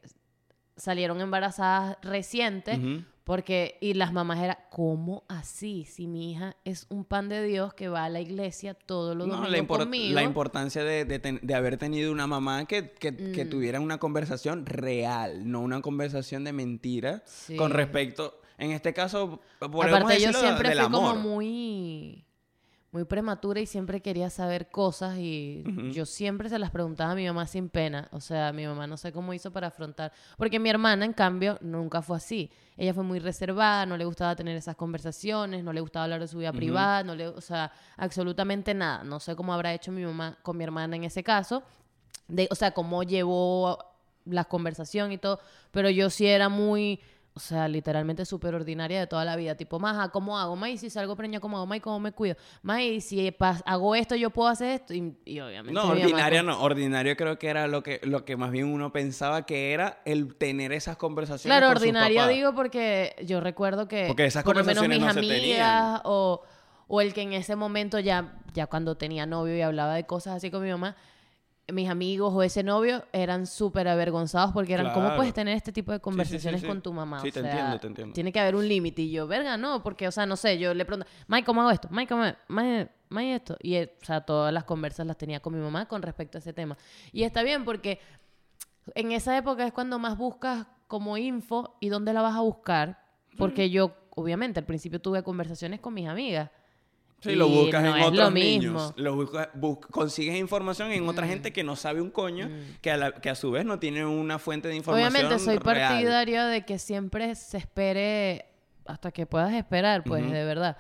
salieron embarazadas recientes. Ujú. Porque, y las mamás eran, ¿cómo así? Si mi hija es un pan de Dios que va a la iglesia todos los No, domingos la, conmigo. la importancia de, de ten- de haber tenido una mamá que, que, que Mm. tuviera una conversación real, no una conversación de mentira Sí. con respecto, en este caso, podemos Aparte, yo siempre fui como muy, muy prematura y siempre quería saber cosas y yo siempre se las preguntaba a mi mamá sin pena. O sea, mi mamá no sé cómo hizo para afrontar. Porque mi hermana, en cambio, nunca fue así. Ella fue muy reservada, no le gustaba tener esas conversaciones, no le gustaba hablar de su vida privada, no le, o sea, absolutamente nada. No sé cómo habrá hecho mi mamá con mi hermana en ese caso. De, o sea, cómo llevó la conversación y todo. Pero yo sí era muy o sea, literalmente súper ordinaria de toda la vida. Tipo, maja, ¿cómo hago? May, si salgo preña, ¿cómo hago? May, ¿cómo me cuido? May, si hago esto, yo puedo hacer esto. Y, obviamente. No, ordinaria no. Ordinario creo que era lo que, lo que más bien uno pensaba que era el tener esas conversaciones. Claro, ordinario digo porque yo recuerdo que. Porque esas por lo menos mis amigas o, o el que en ese momento ya, ya cuando tenía novio y hablaba de cosas así con mi mamá mis amigos o ese novio eran súper avergonzados porque eran, ¿cómo puedes tener este tipo de conversaciones con tu mamá? Sí, te entiendo, te entiendo. Tiene que haber un límite. Y yo, verga, no, porque, o sea, no sé, yo le pregunto, Mike, ¿cómo hago esto? Mike, ¿cómo Mike, Mike, esto? Y, eh, o sea, todas las conversas las tenía con mi mamá con respecto a ese tema. Y está bien porque en esa época es cuando más buscas como info y dónde la vas a buscar. Porque yo, obviamente, al principio tuve conversaciones con mis amigas Sí, lo buscas en otros niños. Lo buscas, consigues información en otra mm. gente que no sabe un coño, mm. que, a que a su vez no tiene una fuente de información. Obviamente soy partidario de que siempre se espere hasta que puedas esperar, pues, de verdad.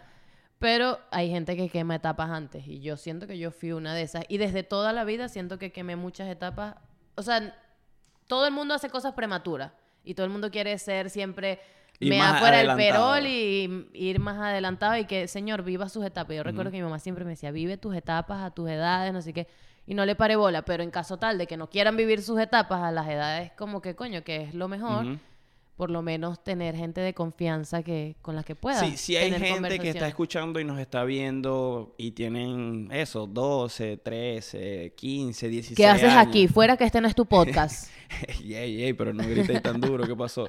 Pero hay gente que quema etapas antes y yo siento que yo fui una de esas. Y desde toda la vida siento que quemé muchas etapas. O sea, todo el mundo hace cosas prematuras y todo el mundo quiere ser siempre me da fuera el perol y ir más adelantado y que, señor, viva sus etapas. Yo recuerdo que mi mamá siempre me decía, vive tus etapas a tus edades, no sé qué. Y no le pare bola, pero en caso tal de que no quieran vivir sus etapas a las edades como que, coño, que es lo mejor, por lo menos tener gente de confianza que con la que pueda. Sí, si hay gente que está escuchando y nos está viendo y tienen eso, 12, 13, 15, 16 ¿Qué haces aquí? Fuera que este no es tu podcast. (laughs) ey, ey, pero no grites tan duro, ¿qué pasó?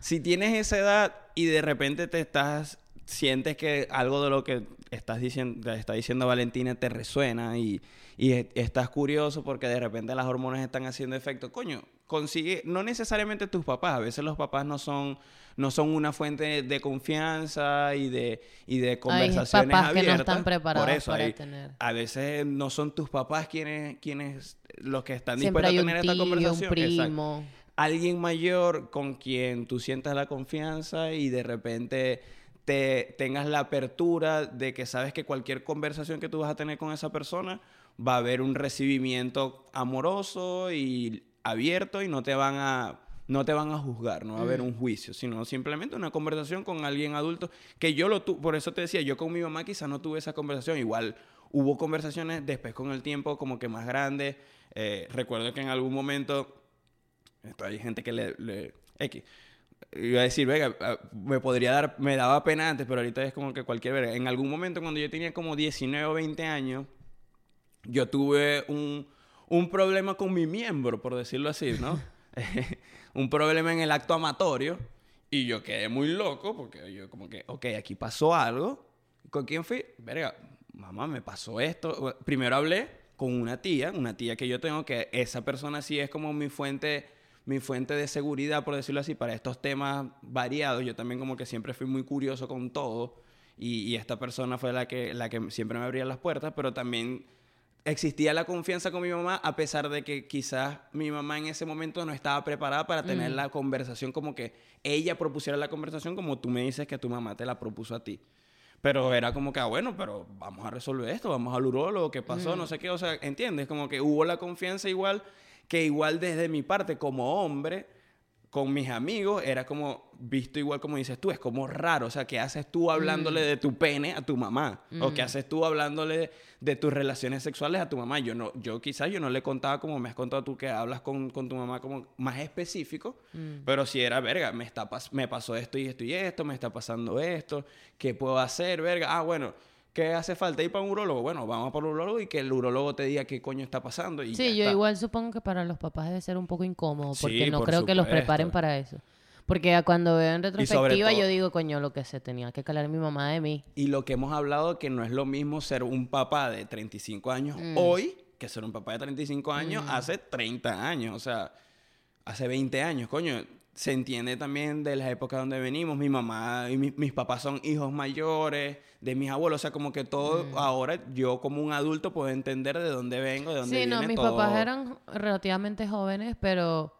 Si tienes esa edad y de repente te estás, sientes que algo de lo que estás diciendo, está diciendo Valentina te resuena y, y estás curioso porque de repente las hormonas están haciendo efecto, coño, consigue, no necesariamente tus papás, a veces los papás no son, no son una fuente de confianza y de, y de conversaciones Hay papás abiertas. que no están preparados para tener. A veces no son tus papás quienes, quienes los que están dispuestos a tener esta conversación. Un primo alguien mayor con quien tú sientas la confianza y de repente te tengas la apertura de que sabes que cualquier conversación que tú vas a tener con esa persona va a haber un recibimiento amoroso y abierto y no te van a no te van a juzgar, no va a haber mm. un juicio, sino simplemente una conversación con alguien adulto que yo lo tuve, por eso te decía, yo con mi mamá quizás no tuve esa conversación, igual hubo conversaciones después con el tiempo como que más grandes, eh, recuerdo que en algún momento hay gente que le, le X. Iba a decir, venga, me podría dar, me daba pena antes, pero ahorita es como que cualquier verga. En algún momento cuando yo tenía como 19 o 20 años, yo tuve un, un problema con mi miembro, por decirlo así, ¿no? (laughs) (laughs) un problema en el acto amatorio. Y yo quedé muy loco porque yo como que, ok, aquí pasó algo. ¿Con quién fui? Verga, mamá, me pasó esto. Primero hablé con una tía, una tía que yo tengo, que esa persona sí es como mi fuente mi fuente de seguridad, por decirlo así, para estos temas variados. Yo también como que siempre fui muy curioso con todo y, esta persona fue la que, la que siempre me abría las puertas, pero también existía la confianza con mi mamá a pesar de que quizás mi mamá en ese momento no estaba preparada para tener mm. la conversación como que ella propusiera la conversación como tú me dices que tu mamá te la propuso a ti. Pero era como que, ah, bueno, pero vamos a resolver esto, vamos al urólogo, ¿qué pasó? Mm. No sé qué, o sea, ¿entiendes? Como que hubo la confianza igual que igual desde mi parte como hombre, con mis amigos, era como visto igual como dices tú, es como raro, o sea, ¿qué haces tú hablándole mm. de tu pene a tu mamá? ¿O qué mm. haces tú hablándole de tus relaciones sexuales a tu mamá? Yo no, yo quizás yo no le contaba como me has contado tú que hablas con, tu mamá como más específico, mm. pero si era, verga, me, está me pasó esto y esto y esto, me está pasando esto, ¿qué puedo hacer, verga? Ah, bueno, ¿Qué hace falta ir para un urólogo? Bueno, vamos para un urólogo y que el urólogo te diga qué coño está pasando. Y sí, yo igual supongo que para los papás debe ser un poco incómodo, porque no creo que los preparen para eso. Porque cuando veo en retrospectiva yo digo, coño, lo que se tenía que calar mi mamá de mí. Y lo que hemos hablado, que no es lo mismo ser un papá de 35 años mm. hoy que ser un papá de 35 años mm. hace 30 años. O sea, hace 20 años, coño se entiende también de las épocas donde venimos. Mi mamá y mi- mis papás son hijos mayores de mis abuelos. O sea, como que todo Mm. ahora yo como un adulto puedo entender de dónde vengo, de dónde Sí, no, mis todo. papás eran relativamente jóvenes, pero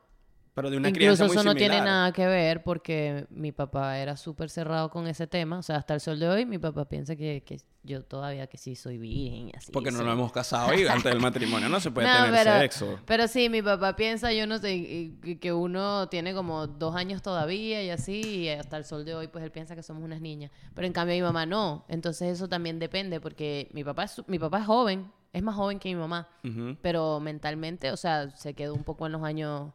Pero de una crianza incluso muy eso no tiene nada que ver porque mi papá era súper cerrado con ese tema. O sea, hasta el sol de hoy mi papá piensa que, que yo todavía que sí soy virgen y así. Porque no soy- nos hemos casado y antes del matrimonio no se puede (laughs) No, tener pero, sexo. Pero sí, mi papá piensa, yo no sé, que uno tiene como dos años todavía y así, y hasta el sol de hoy, pues él piensa que somos unas niñas. Pero en cambio mi mamá no. Entonces eso también depende, porque mi papá es, mi papá es joven, es más joven que mi mamá, pero mentalmente, o sea, se quedó un poco en los años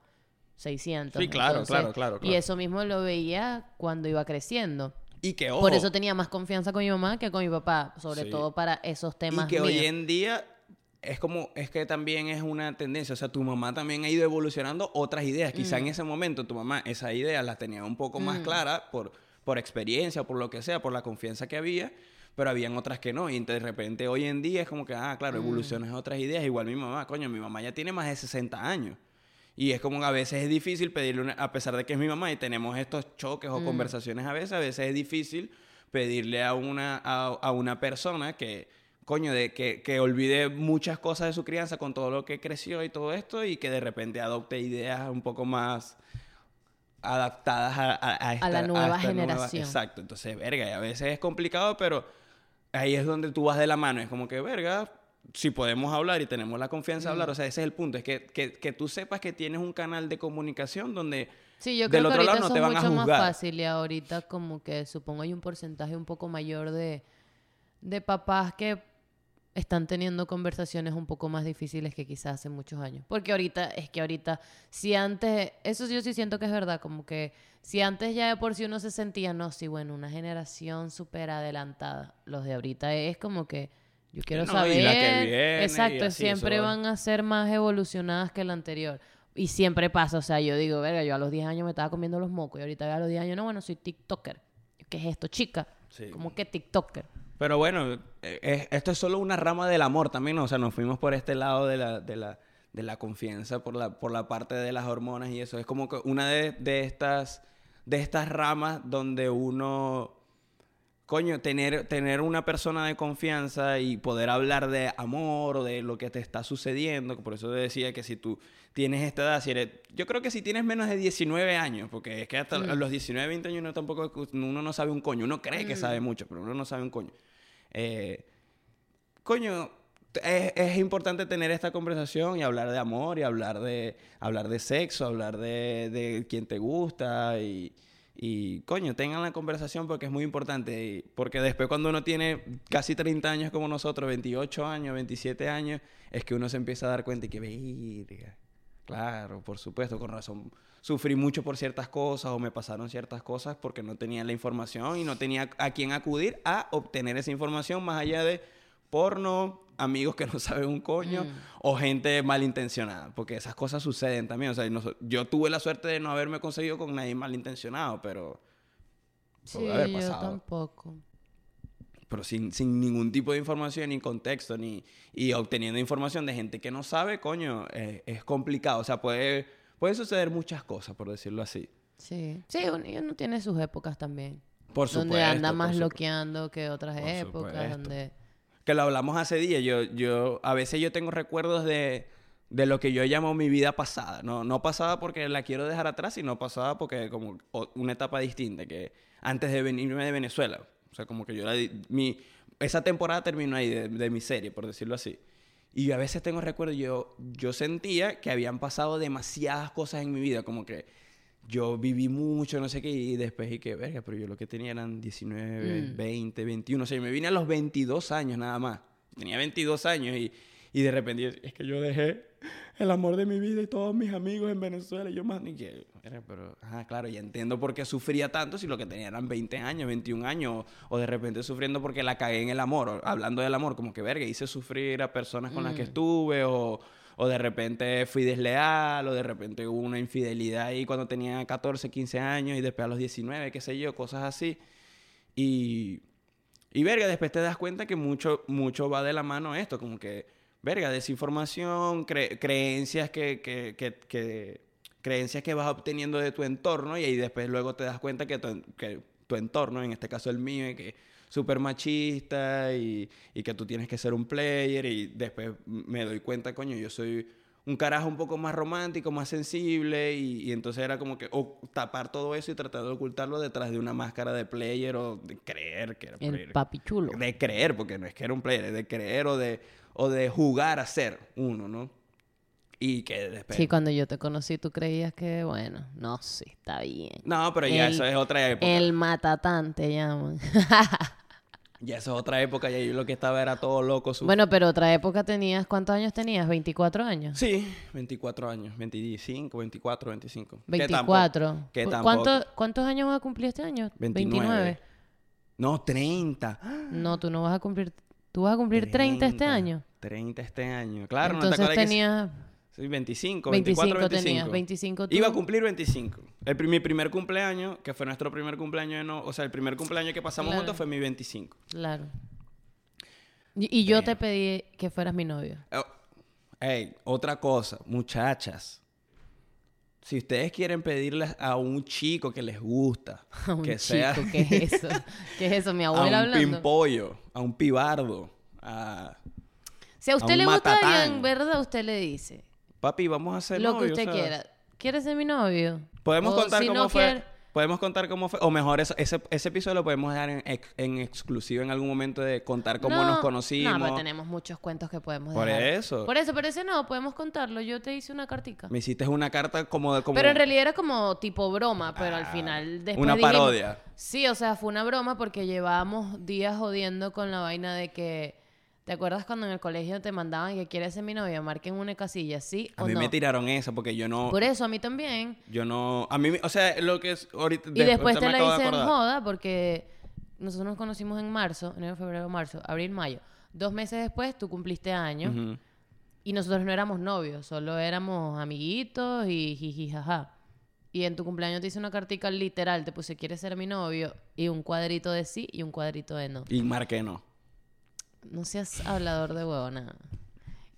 600. Sí, claro, entonces- claro, claro, Y eso mismo lo veía cuando iba creciendo. Y que ojo, Por eso tenía más confianza con mi mamá que con mi papá, sobre Sí. todo para esos temas y que hoy en día es como, es que también es una tendencia, o sea, tu mamá también ha ido evolucionando otras ideas. Quizá Mm. en ese momento tu mamá esa idea las tenía un poco más clara por, por experiencia, por lo que sea, por la confianza que había, pero habían otras que no. Y de repente hoy en día es como que, ah, Mm. claro, evoluciones a otras ideas. Igual mi mamá, coño, mi mamá ya tiene más de 60 años. Y es como que a veces es difícil pedirle, una- a pesar de que es mi mamá y tenemos estos choques o conversaciones a veces, a veces es difícil pedirle a una, a, a una persona que, coño, de, que, que olvide muchas cosas de su crianza con todo lo que creció y todo esto y que de repente adopte ideas un poco más adaptadas a, a, a esta, la nueva esta generación. exacto. Entonces, verga, y a veces es complicado, pero ahí es donde tú vas de la mano. Es como que, verga, si podemos hablar y tenemos la confianza de hablar, o sea, ese es el punto. Es que, que, que tú sepas que tienes un canal de comunicación donde Sí, yo del creo que otro lado ahorita no te van a mucho más fácil y ahorita como que supongo hay un porcentaje un poco mayor de, de papás que están teniendo conversaciones un poco más difíciles que quizás hace muchos años. Porque ahorita, es que ahorita, si antes, eso yo sí siento que es verdad, como que si antes ya de por sí uno se sentía, no, sí, bueno, una generación súper adelantada, los de ahorita es como que yo quiero No, y saber. la que viene, y Exacto, así, siempre eso van a ser más evolucionadas que la anterior. Y siempre pasa, o sea, yo digo, verga, yo a los 10 años me estaba comiendo los mocos y ahorita a los 10 años, no, bueno, soy TikToker. ¿Qué es esto, chica? Sí. ¿Cómo que TikToker? Pero bueno, eh, es- esto es solo una rama del amor también, ¿no? o sea, nos fuimos por este lado de la, de la, de la confianza, por la, por la parte de las hormonas y eso. Es como que una de, de estas, de estas ramas donde uno, coño, tener, tener una persona de confianza y poder hablar de amor o de lo que te está sucediendo. Por eso decía que si tú tienes esta edad, si eres, yo creo que si tienes menos de 19 años, porque es que hasta a los 19, 20 años uno tampoco, uno no sabe un coño, uno cree que sabe mucho, pero uno no sabe un coño. Eh, coño, es, es importante tener esta conversación y hablar de amor y hablar de, hablar de sexo, hablar de, de quién te gusta y, y, coño, tengan la conversación porque es muy importante. porque después cuando uno tiene casi 30 años como nosotros, 28 años, 27 años, es que uno se empieza a dar cuenta y que, verga, claro, por supuesto, con razón. Sufrí mucho por ciertas cosas o me pasaron ciertas cosas porque no tenía la información y no tenía a quién acudir a obtener esa información más allá de porno, amigos que no saben un coño o gente malintencionada, porque esas cosas suceden también. O sea, no yo tuve la suerte de no haberme conseguido con nadie malintencionado, pero, Sí, yo tampoco. pero sin, sin ningún tipo de información, ni contexto, ni y obteniendo información de gente que no sabe, coño, eh, es complicado. O sea, puede, puede suceder muchas cosas, por decirlo así. Sí, sí, uno, tiene sus épocas también. Por supuesto. donde anda más supuesto. loqueando que otras Por épocas, supuesto. donde... que lo hablamos hace días. Yo, yo, a veces yo tengo recuerdos de, de lo que yo llamo mi vida pasada. No, no pasada porque la quiero dejar atrás, sino pasada porque como una etapa distinta, que antes de venirme de Venezuela. O sea, como que yo mi, esa temporada terminó ahí de, de mi serie, por decirlo así. Y a veces tengo recuerdos, yo, yo sentía que habían pasado demasiadas cosas en mi vida, como que yo viví mucho, no sé qué, y después y que, verga, pero yo lo que tenía eran 19, Mm. 20, 21, o sea, yo me vine a los 22 años nada más. Tenía 22 años y, y de repente es que yo dejé el amor de mi vida y todos mis amigos en Venezuela. Y yo más ni que, pero, ajá, claro, ya entiendo por qué sufría tanto si lo que tenía eran 20 años, 21 años, o, o de repente sufriendo porque la cagué en el amor, o hablando del amor, como que, verga, hice sufrir a personas con las que Mm. estuve, o, o de repente fui desleal, o de repente hubo una infidelidad ahí cuando tenía 14, 15 años y después a los 19, qué sé yo, cosas así. Y, y verga, después te das cuenta que mucho, mucho va de la mano esto, como que, verga, desinformación, cre- creencias que, que, que, que, creencias que vas obteniendo de tu entorno y ahí después luego te das cuenta que tu, que tu entorno, en este caso el mío, es que súper machista y, y que tú tienes que ser un player y después me doy cuenta, coño, yo soy un carajo un poco más romántico, más sensible y, y entonces era como que o tapar todo eso y tratar de ocultarlo detrás de una máscara de player o de creer que era El player. papi chulo. De creer, porque no es que era un player, es de creer o de, o de jugar a ser uno, ¿no? Y que después... Sí, cuando yo te conocí tú creías que, bueno, no, sí, está bien. No, pero ya El- eso es otra época. El matatán te llaman. (laughs) Ya eso es otra época y ahí lo que estaba era todo loco. su- bueno, pero otra época tenías, ¿cuántos años tenías? ¿24 años? Sí, 24 años, 25, 24, 25. Que 24. tampoco- Que ¿Cu- tampoco. ¿Cuánto- ¿Cuántos años vas a cumplir este año? 29. No, 30. No, tú no vas a cumplir. ¿Tú vas a cumplir 30, este año? 30 este año. Claro, Entonces no te tenías. Sí, 25, 25 24, 25. tenías, 25 tú. Iba a cumplir 25. El, mi primer cumpleaños, que fue nuestro primer cumpleaños, no, o sea, el primer cumpleaños que pasamos Claro. juntos fue mi 25. Claro. Y, y yo te pedí que fueras mi novio. Oh, Ey, otra cosa, muchachas. Si ustedes quieren pedirles a un chico que les gusta, (laughs) A un que chico, sea ¿qué es eso? (laughs) ¿Qué es eso? Mi a abuela un hablando. pimpollo, a un pibardo, a Si a usted un le gusta matatán. alguien, ¿verdad? Usted le dice. Papi, vamos a hacer lo que usted quiera. ¿Quieres ser mi novio? Podemos O contar si cómo no fue. quiere- Podemos contar cómo fue. O mejor, eso- ese, ese episodio lo podemos dejar en, ex- en exclusivo en algún momento de contar cómo No, nos conocimos. No, pero tenemos muchos cuentos que podemos Por dejar. eso. Por eso, pero ese no, podemos contarlo. Yo te hice una cartica. Me hiciste una carta como de. Como Pero en realidad era como tipo broma, pero al Ah, final después una dijimos- parodia. Sí, o sea, fue una broma porque llevábamos días jodiendo con la vaina de que... ¿Te acuerdas cuando en el colegio te mandaban que quieres ser mi novia? Marquen una casilla, ¿sí A o mí no? me tiraron esa porque yo no. Por eso, a mí también. Yo no. A mí, o sea, lo que es. Ahorita, Y después te la hice en joda porque nosotros nos conocimos en marzo, enero, febrero, marzo, abril, mayo. Dos meses después tú cumpliste Ujú. y nosotros no éramos novios, solo éramos amiguitos y jiji jaja. Y en tu cumpleaños te hice una cartica literal, te puse ¿quieres ser mi novio? Y un cuadrito de sí y un cuadrito de no. Y marqué no. No seas hablador de huevona.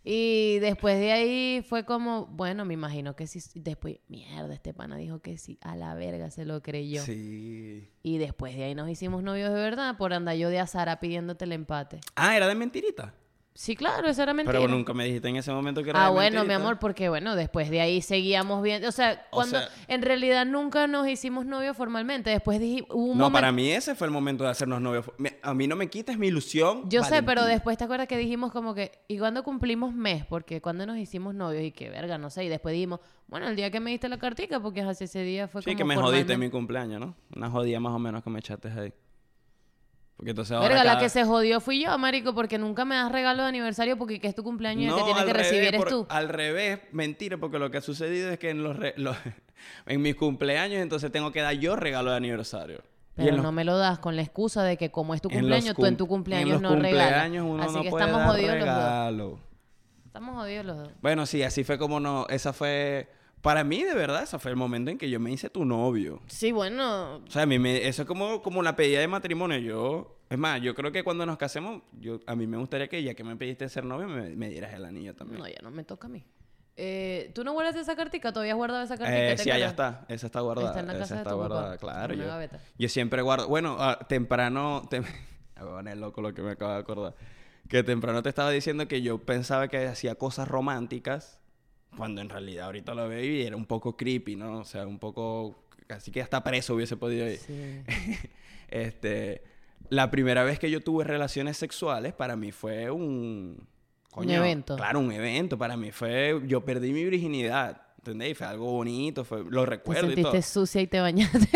Y después de ahí fue como, bueno, me imagino que sí. Después, mierda, este pana dijo que sí. A la verga se lo creyó. Sí. Y después de ahí nos hicimos novios de verdad por andar yo de azara pidiéndote el empate. Ah, era de mentirita. Sí, claro, eso era mentira. Pero nunca me dijiste en ese momento que era Ah, bueno, mi amor, porque bueno, después de ahí seguíamos viendo. O sea, O cuando sea- en realidad nunca nos hicimos novios formalmente. Después dije, hubo un No, momento. para mí ese fue el momento de hacernos novios. A mí no me quites mi ilusión. Yo sé, pero después te acuerdas que dijimos como que, ¿y cuando cumplimos mes? Porque cuando nos hicimos novios y que verga, no sé. Y después dijimos, bueno, el día que me diste la cartica, porque hace ese día fue Sí, como. que me jodiste en mi cumpleaños, ¿no? Una jodida más o menos que me echaste ahí. Porque entonces ahora. Verga, la que se jodió fui yo, marico, porque nunca me das regalo de aniversario porque que es tu cumpleaños y el que tienes que recibir revés, eres por- tú. Al revés, mentira, porque lo que ha sucedido es que en los, re- los- (laughs) en mis cumpleaños entonces tengo que dar yo regalo de aniversario. Pero los- no me lo das con la excusa de que como es tu cumpleaños, tú en tu cum- cumpleaños en los no regalas. cumpleaños uno Así no que puede estamos dar jodidos los dos. Estamos jodidos los dos. Bueno, sí, así fue como no. Esa fue. Para mí, de verdad, ese fue el momento en que yo me hice tu novio. Sí, bueno, O sea, a mí me, eso es como, como la pedida de matrimonio. Yo, es más, yo creo que cuando nos casemos, yo, a mí me gustaría que ya que me pediste ser novio, me, me dieras el anillo también. no, ya no me toca a mí. Eh, ¿Tú no guardas esa cartica? ¿Todavía has guardado esa cartica? Eh, ¿Te sí, allá está. Esa está guardada. Está en la esa casa de está tu papá, guardada, claro. en una Yo, gaveta. yo siempre guardo. Bueno, ah, temprano. Te... (laughs) Me voy a poner loco lo que me acabo de acordar. Que temprano te estaba diciendo que yo pensaba que hacía cosas románticas. Cuando en realidad ahorita lo veo y era un poco creepy, ¿no? O sea, un poco. Casi que hasta preso hubiese podido ir. Sí. (laughs) este. La primera vez que yo tuve relaciones sexuales para mí fue un. evento. Claro, un evento. Para mí fue. Yo perdí mi virginidad. ¿Entendés? Y fue algo bonito. Fue, lo Te recuerdo y todo. sentiste sucia y te bañaste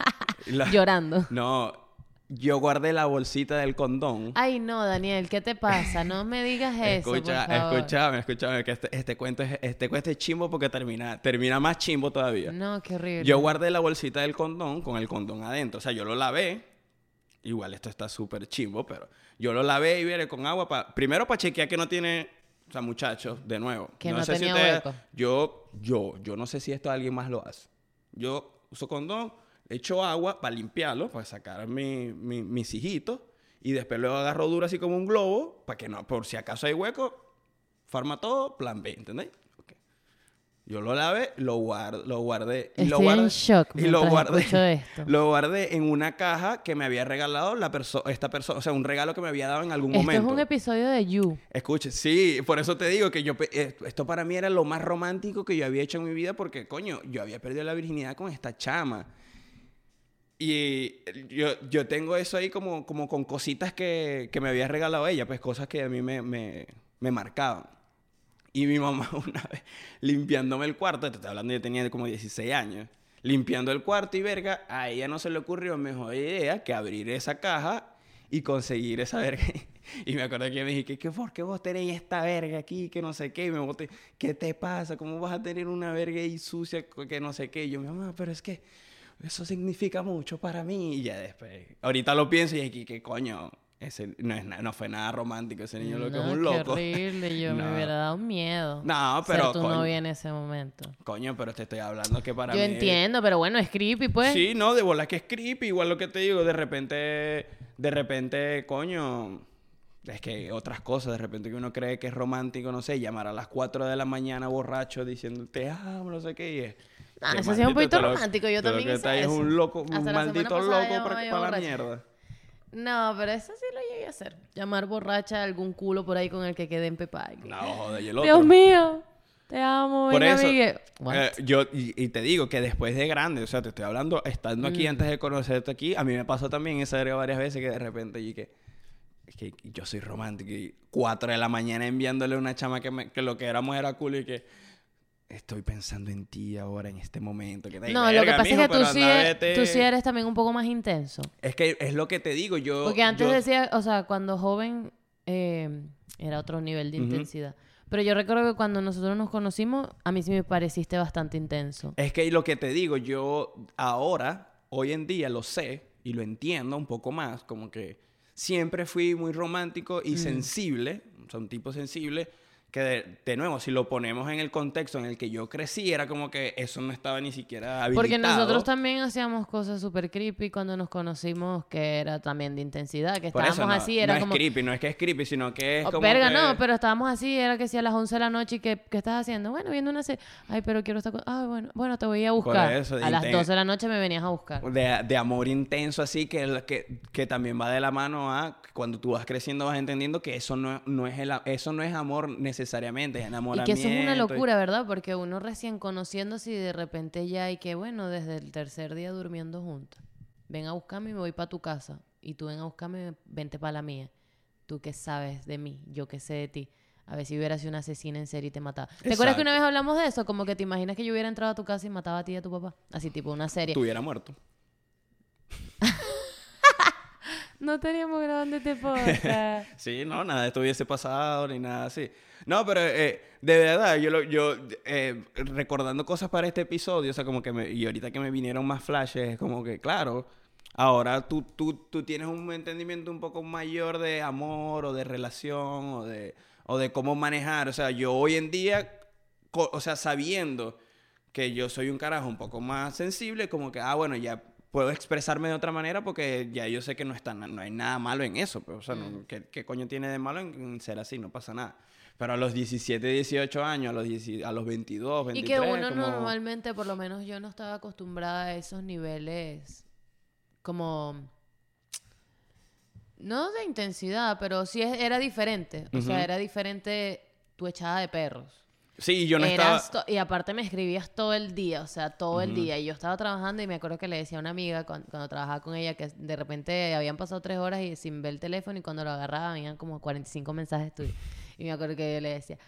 (laughs) la- llorando. No, yo guardé la bolsita del condón. Ay, no, Daniel, ¿qué te pasa? No me digas (laughs) eso, Escucha, por favor. escúchame, escúchame, que este, este cuento es, este cuento es chimbo porque termina, termina más chimbo todavía. No, qué horrible. Yo guardé la bolsita del condón con el condón adentro. O sea, yo lo lavé. Igual esto está súper chimbo, pero yo lo lavé y viene con agua. pa- primero para chequear que no tiene... O sea, muchachos, de nuevo. Que no sé tenía ustedes- hueco. Yo, yo, yo no sé si esto alguien más lo hace. Yo uso condón, echo agua para limpiarlo, para sacar mi, mi- mis hijitos. Y después luego agarro duro así como un globo, para que no, por si acaso hay hueco, forma todo, plan B, ¿entendéis? Ok. Yo lo lavé, lo, guard, lo guardé. Y Estoy lo guardé, en shock y lo guardé, (laughs) esto. lo guardé en una caja que me había regalado la perso esta persona. O sea, un regalo que me había dado en algún Esto momento. es un episodio de You. Escuche, sí, por eso te digo que yo eh, esto para mí era lo más romántico que yo había hecho en mi vida porque, coño, yo había perdido la virginidad con esta chama. Y yo, yo tengo eso ahí como, como con cositas que, que me había regalado ella, pues cosas que a mí me, me, me marcaban. Y mi mamá (laughs) una vez limpiándome el cuarto, te estoy hablando, yo tenía como 16 años, limpiando el cuarto y verga, a ella no se le ocurrió mejor idea que abrir esa caja y conseguir esa verga. (laughs) Y me acuerdo que me dije, ¿qué, qué, ¿por qué vos tenéis esta verga aquí? Que no sé qué. Y me boté, ¿qué te pasa? ¿Cómo vas a tener una verga ahí sucia que no sé qué? Y yo, mi mamá, pero es que eso significa mucho para mí. Y ya después, ahorita lo pienso y aquí, ¿qué coño? Ese no, es no fue nada romántico, ese niño lo que es No, un qué loco. horrible. Yo (laughs) me No. hubiera dado miedo. No, pero, Ser tu coño. novia en ese momento. Coño, pero te estoy hablando que para Yo mí... entiendo, pero bueno, es creepy, pues. Sí, no, de bola que es creepy, igual lo que te digo, de repente, de repente, coño, es que otras cosas, de repente que uno cree que es romántico, no sé, llamar a las 4 de la mañana borracho diciendo te amo, no sé qué, y es... Ah, que eso sí es un poquito romántico, yo también hice ahí es eso. un loco, un maldito loco para, la mierda. No, pero eso sí lo llegué a hacer. Llamar borracha a algún culo por ahí con el que quede en pepa. No, joder, y el otro. Dios mío, te amo, Por eso, eh, yo, y, y te digo que después de grande, o sea, te estoy hablando, estando aquí Mm. antes de conocerte aquí, a mí me pasó también esa verga varias veces que de repente y que, es que yo soy romántico y 4 de la mañana enviándole una chama que, me- que lo que éramos era culo y que estoy pensando en ti ahora en este momento. Que no, lo que pasa mijo, es que tú sí, e- vete. tú sí eres también un poco más intenso. Es que es lo que te digo, yo... Porque antes yo- decía, o sea, cuando joven eh, era otro nivel de intensidad. Pero yo recuerdo que cuando nosotros nos conocimos, a mí sí me pareciste bastante intenso. Es que lo que te digo, yo ahora, hoy en día lo sé y lo entiendo un poco más, como que siempre fui muy romántico Mm. y sensible, o sea, un tipo sensible, que de, de nuevo, si lo ponemos en el contexto en el que yo crecí, era como que eso no estaba ni siquiera habilitado. Porque nosotros también hacíamos cosas súper creepy cuando nos conocimos, que era también de intensidad, que estábamos eso no, así, era no como... es creepy, no es que es creepy, sino que es Oh, como verga, que- no, pero estábamos así, era que si a las 11 de la noche, y que, ¿qué estás haciendo? Bueno, viendo una serie. Ay, pero quiero estar con... Ah, bueno, bueno, te voy a buscar. eso, a las inten- 12 de la noche me venías a buscar. de, de amor intenso así que, que, que también va de la mano a cuando tú vas creciendo vas entendiendo que eso no, no es el, eso no es amor necesariamente es Y enamoramiento que eso es una y- locura, ¿verdad? Porque uno recién conociéndose y de repente ya hay que, bueno, desde el tercer día durmiendo juntos. Ven a buscarme y me voy para tu casa. Y tú ven a buscarme, vente para la mía. Tú qué sabes de mí, yo qué sé de ti. A ver si hubiera sido una asesina en serie y te mataba. ¿Te acuerdas que una vez hablamos de eso? Como que te imaginas que yo hubiera entrado a tu casa y mataba a ti y a tu papá. Así tipo una serie. estuviera muerto (laughs) No teníamos grabando este podcast. (laughs) Sí, no, nada de esto hubiese pasado ni nada así. No, pero eh, de verdad, yo, lo, yo eh, recordando cosas para este episodio, o sea, como que me, y ahorita que me vinieron más flashes, es como que, claro, ahora tú, tú, tú tienes un entendimiento un poco mayor de amor o de relación o de, o de cómo manejar. O sea, yo hoy en día, o sea, sabiendo que yo soy un carajo un poco más sensible, como que, ah, bueno, ya puedo expresarme de otra manera porque ya yo sé que no, está, no hay nada malo en eso. Pero, o sea, no- ¿qué, qué coño tiene de malo en, en ser así? No pasa nada. Pero a los 17, 18 años, a los, 10 a los 22, y 23... que uno como- normalmente, por lo menos yo no estaba acostumbrada a esos niveles como... No de intensidad, pero sí era diferente. O sea, Ujú. era diferente tu echada de perros. Sí, yo no estaba... Eras to- Y aparte me escribías todo el día, o sea, todo el día. Y yo estaba trabajando y me acuerdo que le decía a una amiga cuan- cuando, trabajaba con ella que de repente habían pasado tres horas y sin ver el teléfono y cuando lo agarraba venían como 45 mensajes tuyos. Y me acuerdo que yo le decía,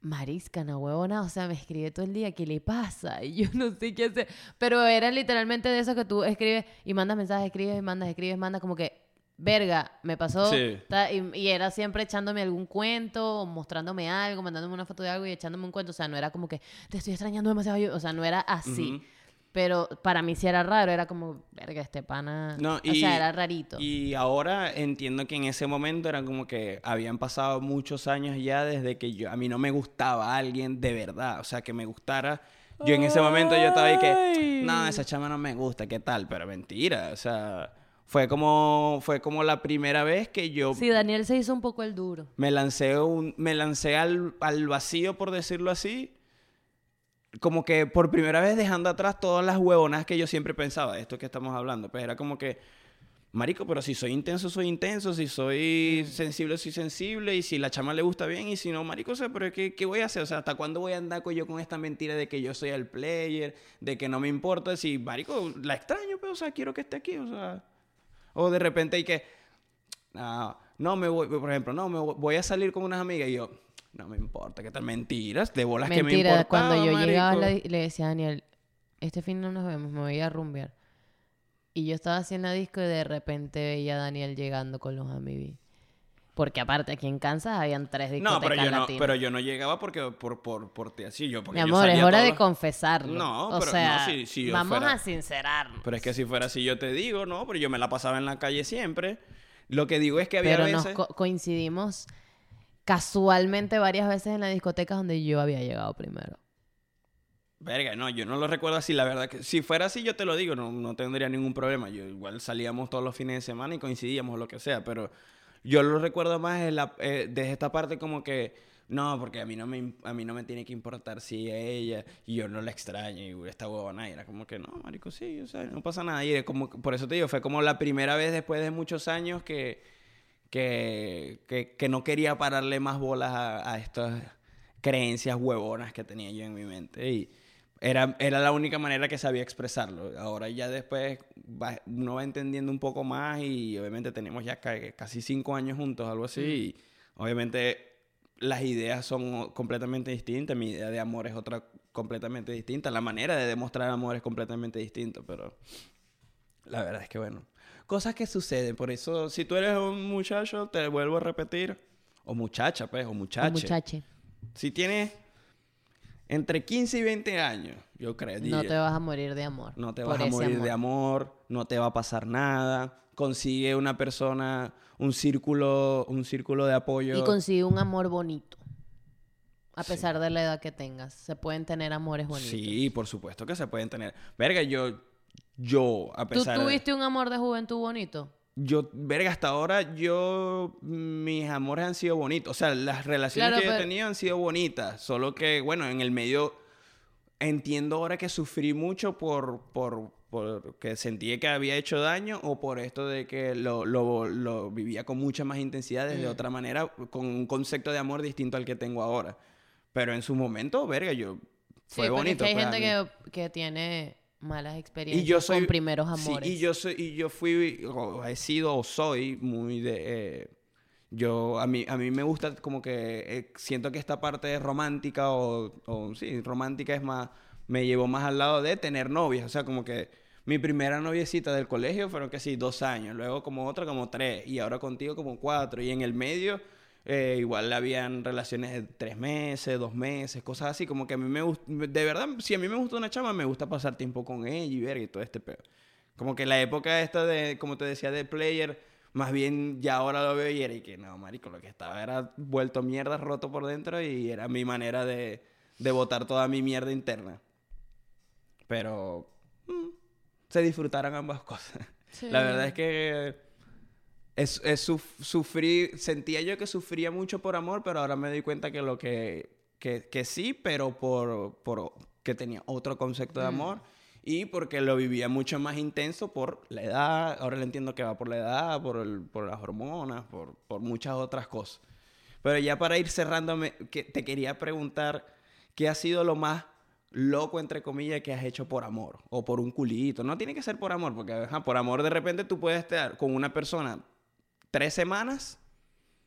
Marisca, no huevona, o sea, me escribe todo el día, ¿qué le pasa? (laughs) Y yo no sé qué hacer. Pero era literalmente de eso que tú escribes y mandas mensajes, escribes y mandas, escribes, mandas, como que, verga, me pasó. Sí. ta- Y, y era siempre echándome algún cuento, o mostrándome algo, mandándome una foto de algo y echándome un cuento. O sea, no era como que te estoy extrañando demasiado. yo- O sea, no era así. Pero para mí sí era raro, era como, verga, este pana. No, o y- sea, era rarito. Y ahora entiendo que en ese momento era como que habían pasado muchos años ya desde que yo a mí no me gustaba alguien de verdad, o sea, que me gustara. Yo en ese momento yo estaba ahí que, no, esa chama no me gusta, ¿qué tal? Pero mentira, o sea, fue como fue como la primera vez que yo Sí, Daniel se hizo un poco el duro. me lancé un me lancé al, al vacío por decirlo así como que por primera vez dejando atrás todas las huevonas que yo siempre pensaba, de esto que estamos hablando, pues era como que, marico, pero si soy intenso, soy intenso, si soy sensible, soy sensible, y si la chama le gusta bien, y si no, marico, o sea, pero ¿qué, qué voy a hacer? O sea, ¿hasta cuándo voy a andar con yo con esta mentira de que yo soy el player, de que no me importa? Si, marico, la extraño, pero, o sea, quiero que esté aquí, o sea... O de repente hay que... ah, no, me voy, por ejemplo, no, me voy- a salir con unas amigas y yo... No me importa, ¿qué tal? Mentiras, de bolas que me importaba, cuando yo llegaba a la marico. di- le decía a Daniel, este fin no nos vemos, me voy a rumbear. Y yo estaba haciendo disco y de repente veía a Daniel llegando con los amigos. Porque aparte aquí en Kansas habían tres No, discotecas pero yo no, pero yo no llegaba porque por por por ti así yo porque Mi yo amor, es hora de los- confesarlo. No, o pero- sea, no, si- si yo vamos fuera- a sincerarnos. Pero es que si fuera así yo te digo, no, pero yo me la pasaba en la calle siempre. Lo que digo es que había Pero nos veces co- coincidimos casualmente varias veces en la discoteca donde yo había llegado primero. Verga, no, yo no lo recuerdo así, la verdad que si fuera así yo te lo digo, no, no tendría ningún problema. Yo igual salíamos todos los fines de semana y coincidíamos o lo que sea, pero yo lo recuerdo más en la- eh, desde esta parte como que no, porque a mí no me a mí no me tiene que importar si ella y yo no la extraño y esta huevona y era como que no, marico, sí, o sea, no pasa nada y es como por eso te digo, fue como la primera vez después de muchos años que que, que, que no quería pararle más bolas a, a estas creencias huevonas que tenía yo en mi mente. Y era, era la única manera que sabía expresarlo. Ahora ya después va- uno va entendiendo un poco más y obviamente tenemos ya ca- casi cinco años juntos, algo así. Y obviamente las ideas son completamente distintas. Mi idea de amor es otra completamente distinta. La manera de demostrar amor es completamente distinta, pero la verdad es que bueno. Cosas que suceden. Por eso, si tú eres un muchacho, te vuelvo a repetir. O muchacha, pues, o muchache. muchache, Si tienes entre 15 y 20 años, yo creo. no te vas a morir de amor. no te vas a morir de amor, no te va a pasar nada. Consigue una persona, un círculo, un círculo de apoyo. Y consigue un amor bonito. A pesar de la edad que tengas. Se pueden tener amores bonitos. Sí, por supuesto que se pueden tener. Verga, yo, yo, a ¿Tú pesar de... tuviste un amor de juventud bonito? Yo, verga, hasta ahora yo, mis amores han sido bonitos. O sea, las relaciones Claro, que yo he tenido han sido bonitas. Solo que, bueno, en el medio entiendo ahora que sufrí mucho por, por, por que sentí que había hecho daño o por esto de que lo, lo, lo vivía con mucha más intensidad desde Mm. otra manera, con un concepto de amor distinto al que tengo ahora. Pero en su momento, verga, yo... Fue sí, porque es bonito. que hay pues, gente que tiene malas experiencias Y yo soy con primeros sí, amores. y yo soy y yo fui o he sido o soy muy de eh, yo a mí a mí me gusta como que eh, siento que esta parte romántica o, o sí, romántica es más me llevó más al lado de tener novias, o sea, como que mi primera noviecita del colegio fueron que sí, dos años, luego como otra como tres, y ahora contigo como cuatro, y en el medio eh, igual habían relaciones de tres meses, dos meses, cosas así, como que a mí me gusta, de verdad, si a mí me gusta una chama, me gusta pasar tiempo con ella y ver y todo este pedo. Como que la época esta de, como te decía, de player, más bien ya ahora lo veo y era y que no, marico, lo que estaba era vuelto mierda, roto por dentro y era mi manera de, de botar toda mi mierda interna. Pero mm, se disfrutaron ambas (laughs) cosas. Sí. La verdad es que es, es suf- sufrí, sentía yo que sufría mucho por amor, pero ahora me doy cuenta que lo que, que, que sí, pero por, por que tenía otro concepto de Mm. amor y porque lo vivía mucho más intenso por la edad, ahora le entiendo que va por la edad, por, el- por las hormonas, por, por muchas otras cosas. Pero ya para ir cerrándome, que te quería preguntar, ¿qué ha sido lo más loco, entre comillas, que has hecho por amor? O por un culito. No tiene que ser por amor, porque ajá, por amor de repente tú puedes estar con una persona tres semanas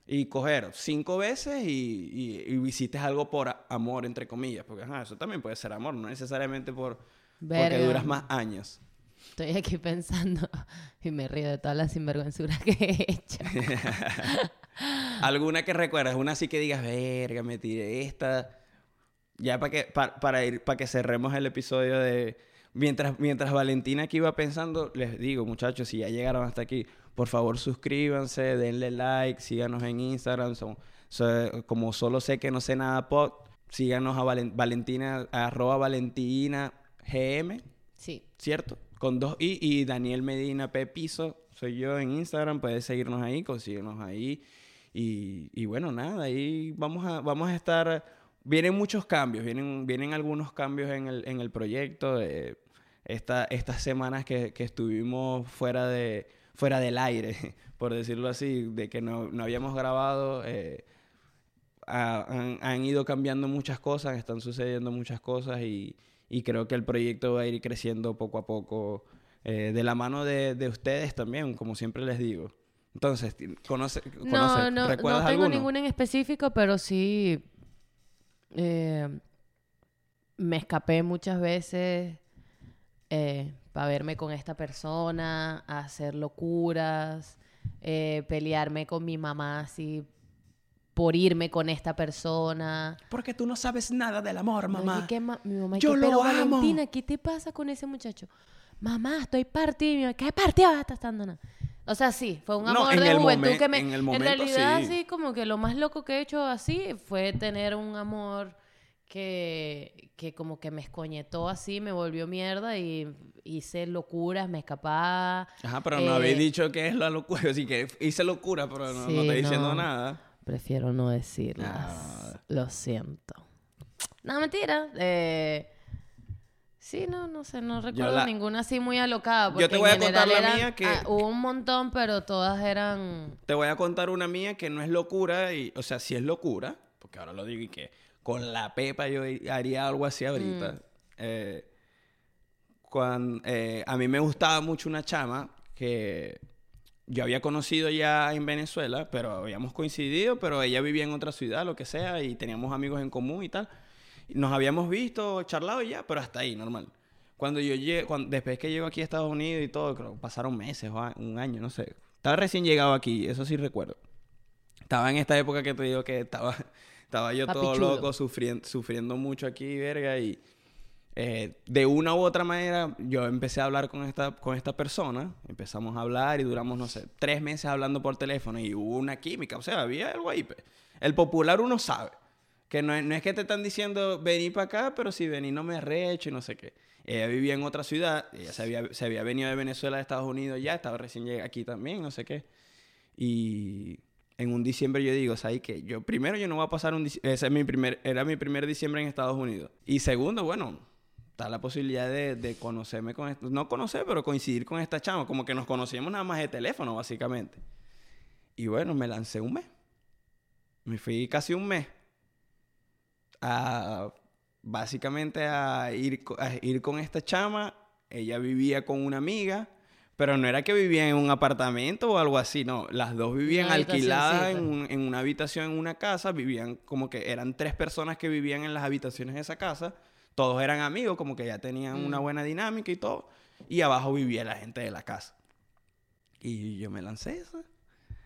y coger cinco veces y, y, y visites algo por amor, entre comillas. Porque ajá, eso también puede ser amor, no necesariamente por, porque duras más años. Estoy aquí (laughs) pensando y me río de todas las sinvergüenzuras que he hecho. (laughs) ¿Alguna que recuerdas? Una así que digas, verga, me tiré esta. Ya para que, pa- para ir, para que cerremos el episodio de. Mientras, mientras Valentina aquí iba pensando, les digo, muchachos, si ya llegaron hasta aquí, por favor suscríbanse, denle like, síganos en Instagram, son, so- como solo sé que no sé nada pod, síganos a Valen- Valentina, arroba Valentina GM, Sí. ¿cierto? Con dos I y Daniel Medina P. Piso, soy yo en Instagram, puedes seguirnos ahí, consíguenos ahí. Y, y bueno, nada, ahí vamos a, vamos a estar vienen muchos cambios, vienen, vienen algunos cambios en el, en el proyecto. eh, esta, estas semanas que, que estuvimos fuera, de, fuera del aire, (laughs) por decirlo así, de que no, no habíamos grabado, eh, ha- han, han ido cambiando muchas cosas, están sucediendo muchas cosas y, y creo que el proyecto va a ir creciendo poco a poco eh, de la mano de, de ustedes también, como siempre les digo. Entonces, conoce, No, conoce- no, ¿recuerdas no tengo alguno? ninguno en específico, pero sí eh, me escapé muchas veces para verme con esta persona, a hacer locuras, eh, pelearme con mi mamá así por irme con esta persona. Porque tú no sabes nada del amor, mamá. ma- mi Yo lo pero amo". Valentina, ¿qué te pasa con ese muchacho? Mamá, estoy partida. ¿Qué partida estás dando? nada?". O sea, sí, fue un amor de juventud que me... en el en momento, realidad, sí. sí, como que lo más loco que he hecho así fue tener un amor que, que como que me escoñetó así, me volvió mierda y hice locuras, me escapaba. Ajá, pero no Eh, habéis dicho que es la locura. (laughs) Así que hice locura, pero no, no Sí, estoy diciendo no. nada. Prefiero no decirlas. Ah. Lo siento. No, mentira. Eh, sí, no, no sé, no recuerdo la- ninguna así muy alocada. Yo te voy a contar la eran- mía que- ah, hubo un montón, pero todas eran... Te voy a contar una mía que no es locura. Y, o sea, sí es locura. Porque ahora lo digo y que con la pepa yo haría algo así ahorita. Mm. Eh, cuan- eh, a mí me gustaba mucho una chama que yo había conocido ya en Venezuela, pero habíamos coincidido, pero ella vivía en otra ciudad, lo que sea, y teníamos amigos en común y tal. Nos habíamos visto, charlado y ya, pero hasta ahí, normal. Cuando yo llego, después que llego aquí a Estados Unidos y todo, creo pasaron meses o a- un año, no sé. Estaba recién llegado aquí, eso sí recuerdo. Estaba en esta época que te digo que estaba, (laughs) estaba yo todo Papichulo. loco, sufriendo, sufriendo mucho aquí, verga, y eh, de una u otra manera yo empecé a hablar con esta, con esta persona, empezamos a hablar y duramos, no sé, tres meses hablando por teléfono y hubo una química, o sea, había algo ahí. El popular uno sabe, que no es, no es que te están diciendo vení para acá, pero si vení no me arrecho y no sé qué. Ella vivía en otra ciudad, ella se había, se había venido de Venezuela a Estados Unidos ya, estaba recién llegada aquí también, no sé qué. Y en un diciembre yo digo, ¿sabes qué? Yo, primero, yo no voy a pasar un ese es mi primer, era mi primer diciembre en Estados Unidos. Y segundo, bueno, está la posibilidad de, de conocerme con esto, no conocer, pero coincidir con esta chama, como que nos conocíamos nada más de teléfono, básicamente. Y bueno, me lancé un mes. Me fui casi un mes a básicamente a ir, a ir con esta chama. Ella vivía con una amiga, pero no era que vivían en un apartamento o algo así, no. Las dos vivían alquiladas en, un- en una habitación en una casa, vivían como que eran tres personas que vivían en las habitaciones de esa casa. Todos eran amigos, como que ya tenían una Mm. buena dinámica y todo. Y abajo vivía la gente de la casa. Y yo me lancé.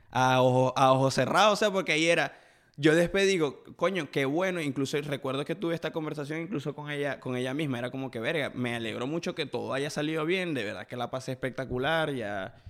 A ojo, a ojo cerrado, o sea, porque ahí era. Yo después digo, coño, qué bueno. Incluso recuerdo que tuve esta conversación incluso con ella, con ella misma. Era como que, verga, me alegró mucho que todo haya salido bien. De verdad que la pasé espectacular. Ya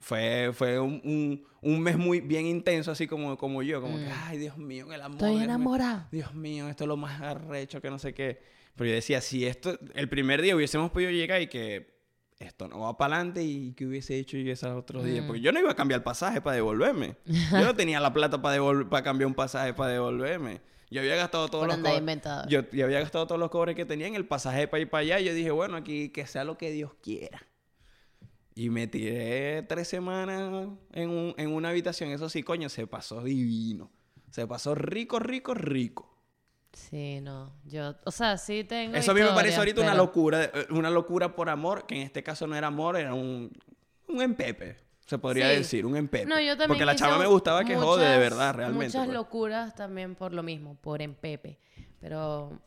fue, fue un, un- un mes muy bien intenso, así como, como yo. Como que, ay, Dios mío, el amor. Estoy Dios mío". enamorada. Dios mío, esto es lo más arrecho que no sé qué. Pero yo decía, si esto, el primer día hubiésemos podido llegar y que esto no va para adelante y que hubiese hecho yo esos otros días. Mm. Porque yo no iba a cambiar el pasaje para devolverme. Yo no tenía la plata para para cambiar un pasaje para devolverme. Yo había gastado todos Por los andar co- inventador. yo, yo había gastado todos los cobres que tenía en el pasaje para ir para allá. Y yo dije, bueno, aquí que sea lo que Dios quiera. Y me tiré tres semanas en, un- en una habitación. Eso sí, coño, se pasó divino. Se pasó rico, rico, rico. Sí, no. Yo, o sea, sí tengo Eso a mí me parece ahorita una locura, eh, una locura por amor, que en este caso no era amor, era un, un empepe, se podría Sí. decir, un empepe. No, yo también Porque la chava me gustaba que jode, de verdad, realmente. Muchas pues. locuras también por lo mismo, por empepe. Pero...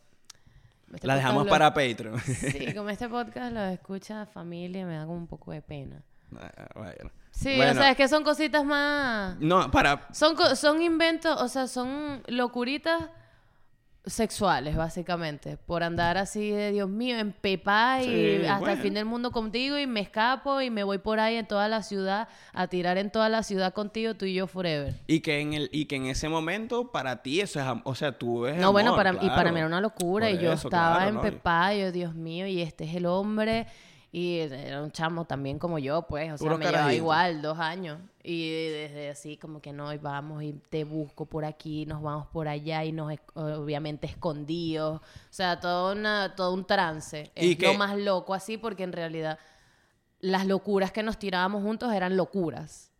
este La dejamos lo- para Patreon. (laughs) Sí, (laughs) como este podcast lo escucha familia, me da como un poco de pena. Ah, bueno. Sí, Bueno, o sea, es que son cositas más... No, para... Son, son inventos, o sea, son locuritas sexuales, básicamente. Por andar así de, Dios mío, en pepa y Sí, hasta el fin del mundo contigo y me escapo y me voy por ahí en toda la ciudad a tirar en toda la ciudad contigo, tú y yo forever. Y que en el y que en ese momento para ti eso es, o sea, tú es No, bueno, para, y para mí era una locura Por y yo eso, estaba claro, en ¿no? pepa y yo, Dios mío, y este es el hombre Y era un chamo también como yo, pues. O sea, Puro me llevaba igual, dos años. Y desde así como que no, y vamos y te busco por aquí, nos vamos por allá y nos, obviamente, escondidos. O sea, todo, una, todo un trance. ¿Y Es qué? lo más loco así porque en realidad las locuras que nos tirábamos juntos eran locuras.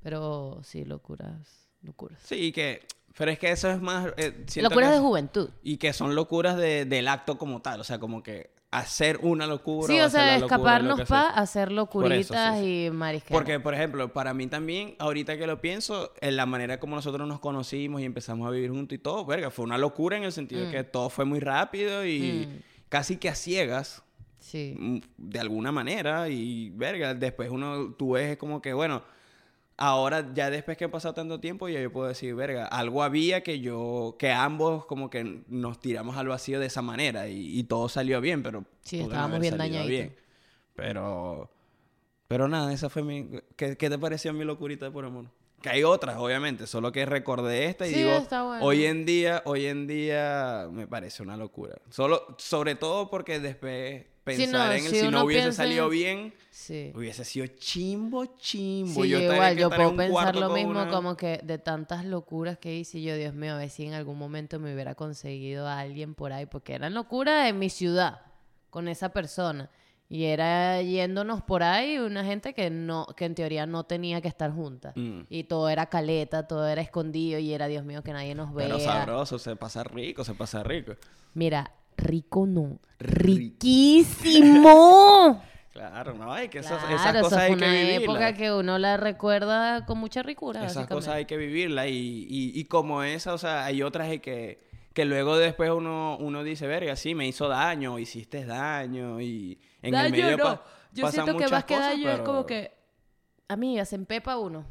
Pero sí, locuras, locuras. Sí, que... Pero es que eso es más... eh, Locuras que de juventud. Y que son locuras de- del acto como tal. O sea, como que hacer una locura. Sí, o sea, escaparnos para hacer locuritas sí, y marisqueras. Porque, por ejemplo, para mí también, ahorita que lo pienso, en la manera como nosotros nos conocimos y empezamos a vivir juntos y todo, verga, fue una locura en el sentido de que todo fue muy rápido y Mm. casi que a ciegas, Sí. mm, de alguna manera, y verga, después uno, tú ves como que, bueno, ahora ya después que ha pasado tanto tiempo, ya yo puedo decir, verga, algo había que yo, que ambos como que nos tiramos al vacío de esa manera y, y todo salió bien, pero... Sí, estábamos bien. Pero... Pero nada, esa fue mi... ¿Qué, qué te pareció mi locurita de por amor? Que hay otras, obviamente, solo que recordé esta y Sí, digo, está bueno. hoy en día, hoy en día me parece una locura. Solo, sobre todo porque después pensar no, en si si no hubiese en- salido bien, Sí. hubiese sido chimbo, chimbo. Sí, yo igual, yo puedo pensar lo mismo una- como que de tantas locuras que hice yo, Dios mío, a ver si en algún momento me hubiera conseguido a alguien por ahí, porque eran locuras en mi ciudad con esa persona. Y era yéndonos por ahí una gente que no, que en teoría no tenía que estar junta. Mm. Y todo era caleta, todo era escondido y era Dios mío que nadie nos vea. Pero sabroso, se pasa rico, se pasa rico. Mira, rico no. Ri- Riquísimo. (laughs) Claro, no, hay que esas, Claro, esas eso cosas fue hay una que época vivirlas. que uno la recuerda con mucha ricura. Esas cosas hay que vivirlas y, y, y como esa, o sea, hay otras que, que luego después uno, uno dice, verga, sí, me hizo daño, hiciste daño y en el medio no. pa- Yo pasan siento que más que daño es pero- como que, amiga, se empepa uno.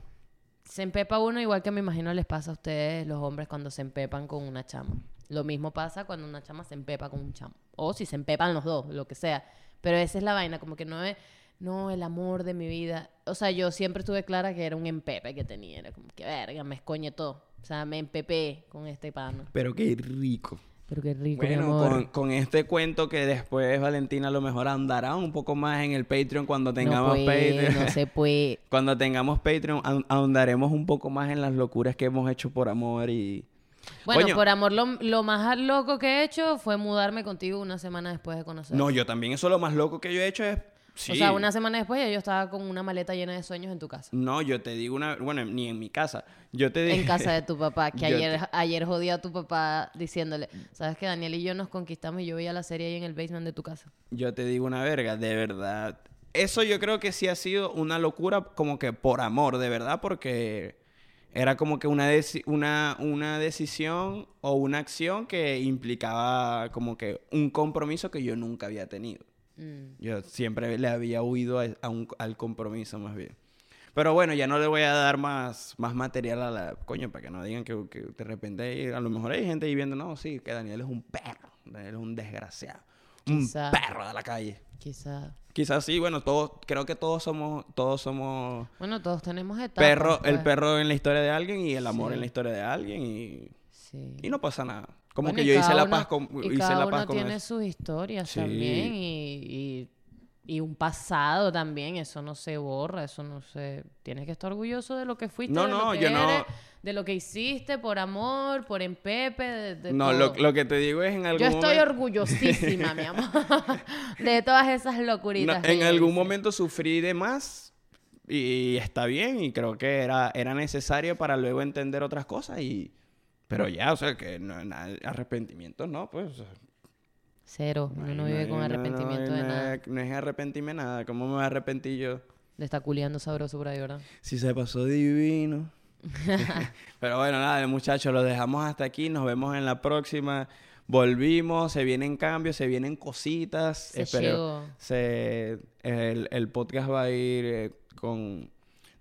Se empepa uno igual que me imagino les pasa a ustedes, los hombres, cuando se empepan con una chama. Lo mismo pasa cuando una chama se empepa con un chamo. O si se empepan los dos, lo que sea. Pero esa es la vaina, como que no es, no, el amor de mi vida. O sea, yo siempre estuve clara que era un empepe que tenía. Era como que, verga, me escoñe todo. O sea, me empepé con este pana. Pero qué rico. Pero qué rico, mi Bueno, amor. con, con este cuento que después Valentina a lo mejor andará un poco más en el Patreon cuando tengamos no puede, Patreon. no se puede. (laughs) Cuando tengamos Patreon ahon- ahondaremos un poco más en las locuras que hemos hecho por amor y... Bueno, Coño. por amor, lo, lo más loco que he hecho fue mudarme contigo una semana después de conocer. No, yo también eso lo más loco que yo he hecho es... Sí. O sea, una semana después ya yo estaba con una maleta llena de sueños en tu casa. No, yo te digo una... Bueno, ni en mi casa. Yo te digo... En casa de tu papá, (laughs) que ayer, te- ayer jodía a tu papá diciéndole, ¿sabes que Daniel y yo nos conquistamos y yo veía la serie ahí en el basement de tu casa? Yo te digo una verga, de verdad. Eso yo creo que sí ha sido una locura como que por amor, de verdad, porque era como que una, una, una decisión o una acción que implicaba como que un compromiso que yo nunca había tenido. Mm. Yo siempre le había huido a- a un- al compromiso más bien. Pero bueno, ya no le voy a dar más, más material a la... Coño, para que no digan que, que de repente a lo mejor hay gente ahí viendo, no, sí, que Daniel es un perro, Daniel es un desgraciado, Quizá. un perro de la calle. Quizá. Quizás sí, bueno, todos, creo que todos somos, todos somos Bueno, todos tenemos etapas. perro, el pues. perro en la historia de alguien y el amor Sí. en la historia de alguien y, Sí. y no pasa nada. Como Bueno, que yo hice la uno- paz con, y hice cada la uno con tiene eso. sus historias Sí. también y, y, y un pasado también, eso no se borra, eso no se... Tienes que estar orgulloso de lo que fuiste, No, de lo no, que yo no- de lo que hiciste por amor, por empepe, de, de No, lo, todo. lo que te digo es en algún Yo estoy momento... orgullosísima, mi amor, (laughs) de todas esas locuritas. en algún hice. momento sufrí de más y está bien y creo que era, era necesario para luego entender otras cosas y... Pero ya, o sea, que no, arrepentimiento no, pues... Cero, uno no vive con arrepentimiento de nada. No es arrepentirme nada, ¿cómo me voy a arrepentir yo? Le está culiando sabroso por ahí, ¿verdad? Si se pasó divino. (laughs) Pero bueno, nada, muchachos, lo dejamos hasta aquí. Nos vemos en la próxima. Volvimos, se vienen cambios, se vienen cositas. Se Espero- llegó. se- el, el podcast va a ir eh, con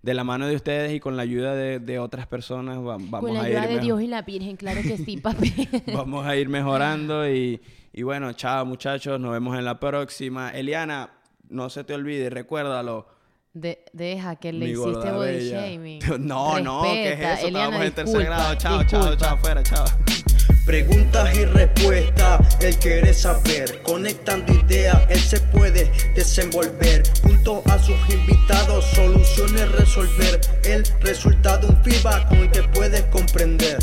de la mano de ustedes y con la ayuda de, de otras personas. va- vamos Con la a ir ayuda de Dios y la Virgen, claro que sí, papi. (laughs) vamos a ir mejorando y, y bueno, chao muchachos, nos vemos en la próxima. Eliana, no se te olvide, recuérdalo. Deja que le Mi hiciste body shaming. No, no, ¿qué es eso? Eliana, Estábamos en tercer grado. Chao, disculpa. chao, chao, fuera, chao. Preguntas y respuestas, él quiere saber. Conectando ideas, él se puede desenvolver. Junto a sus invitados, soluciones resolver. El resultado, un feedback con el que puedes comprender.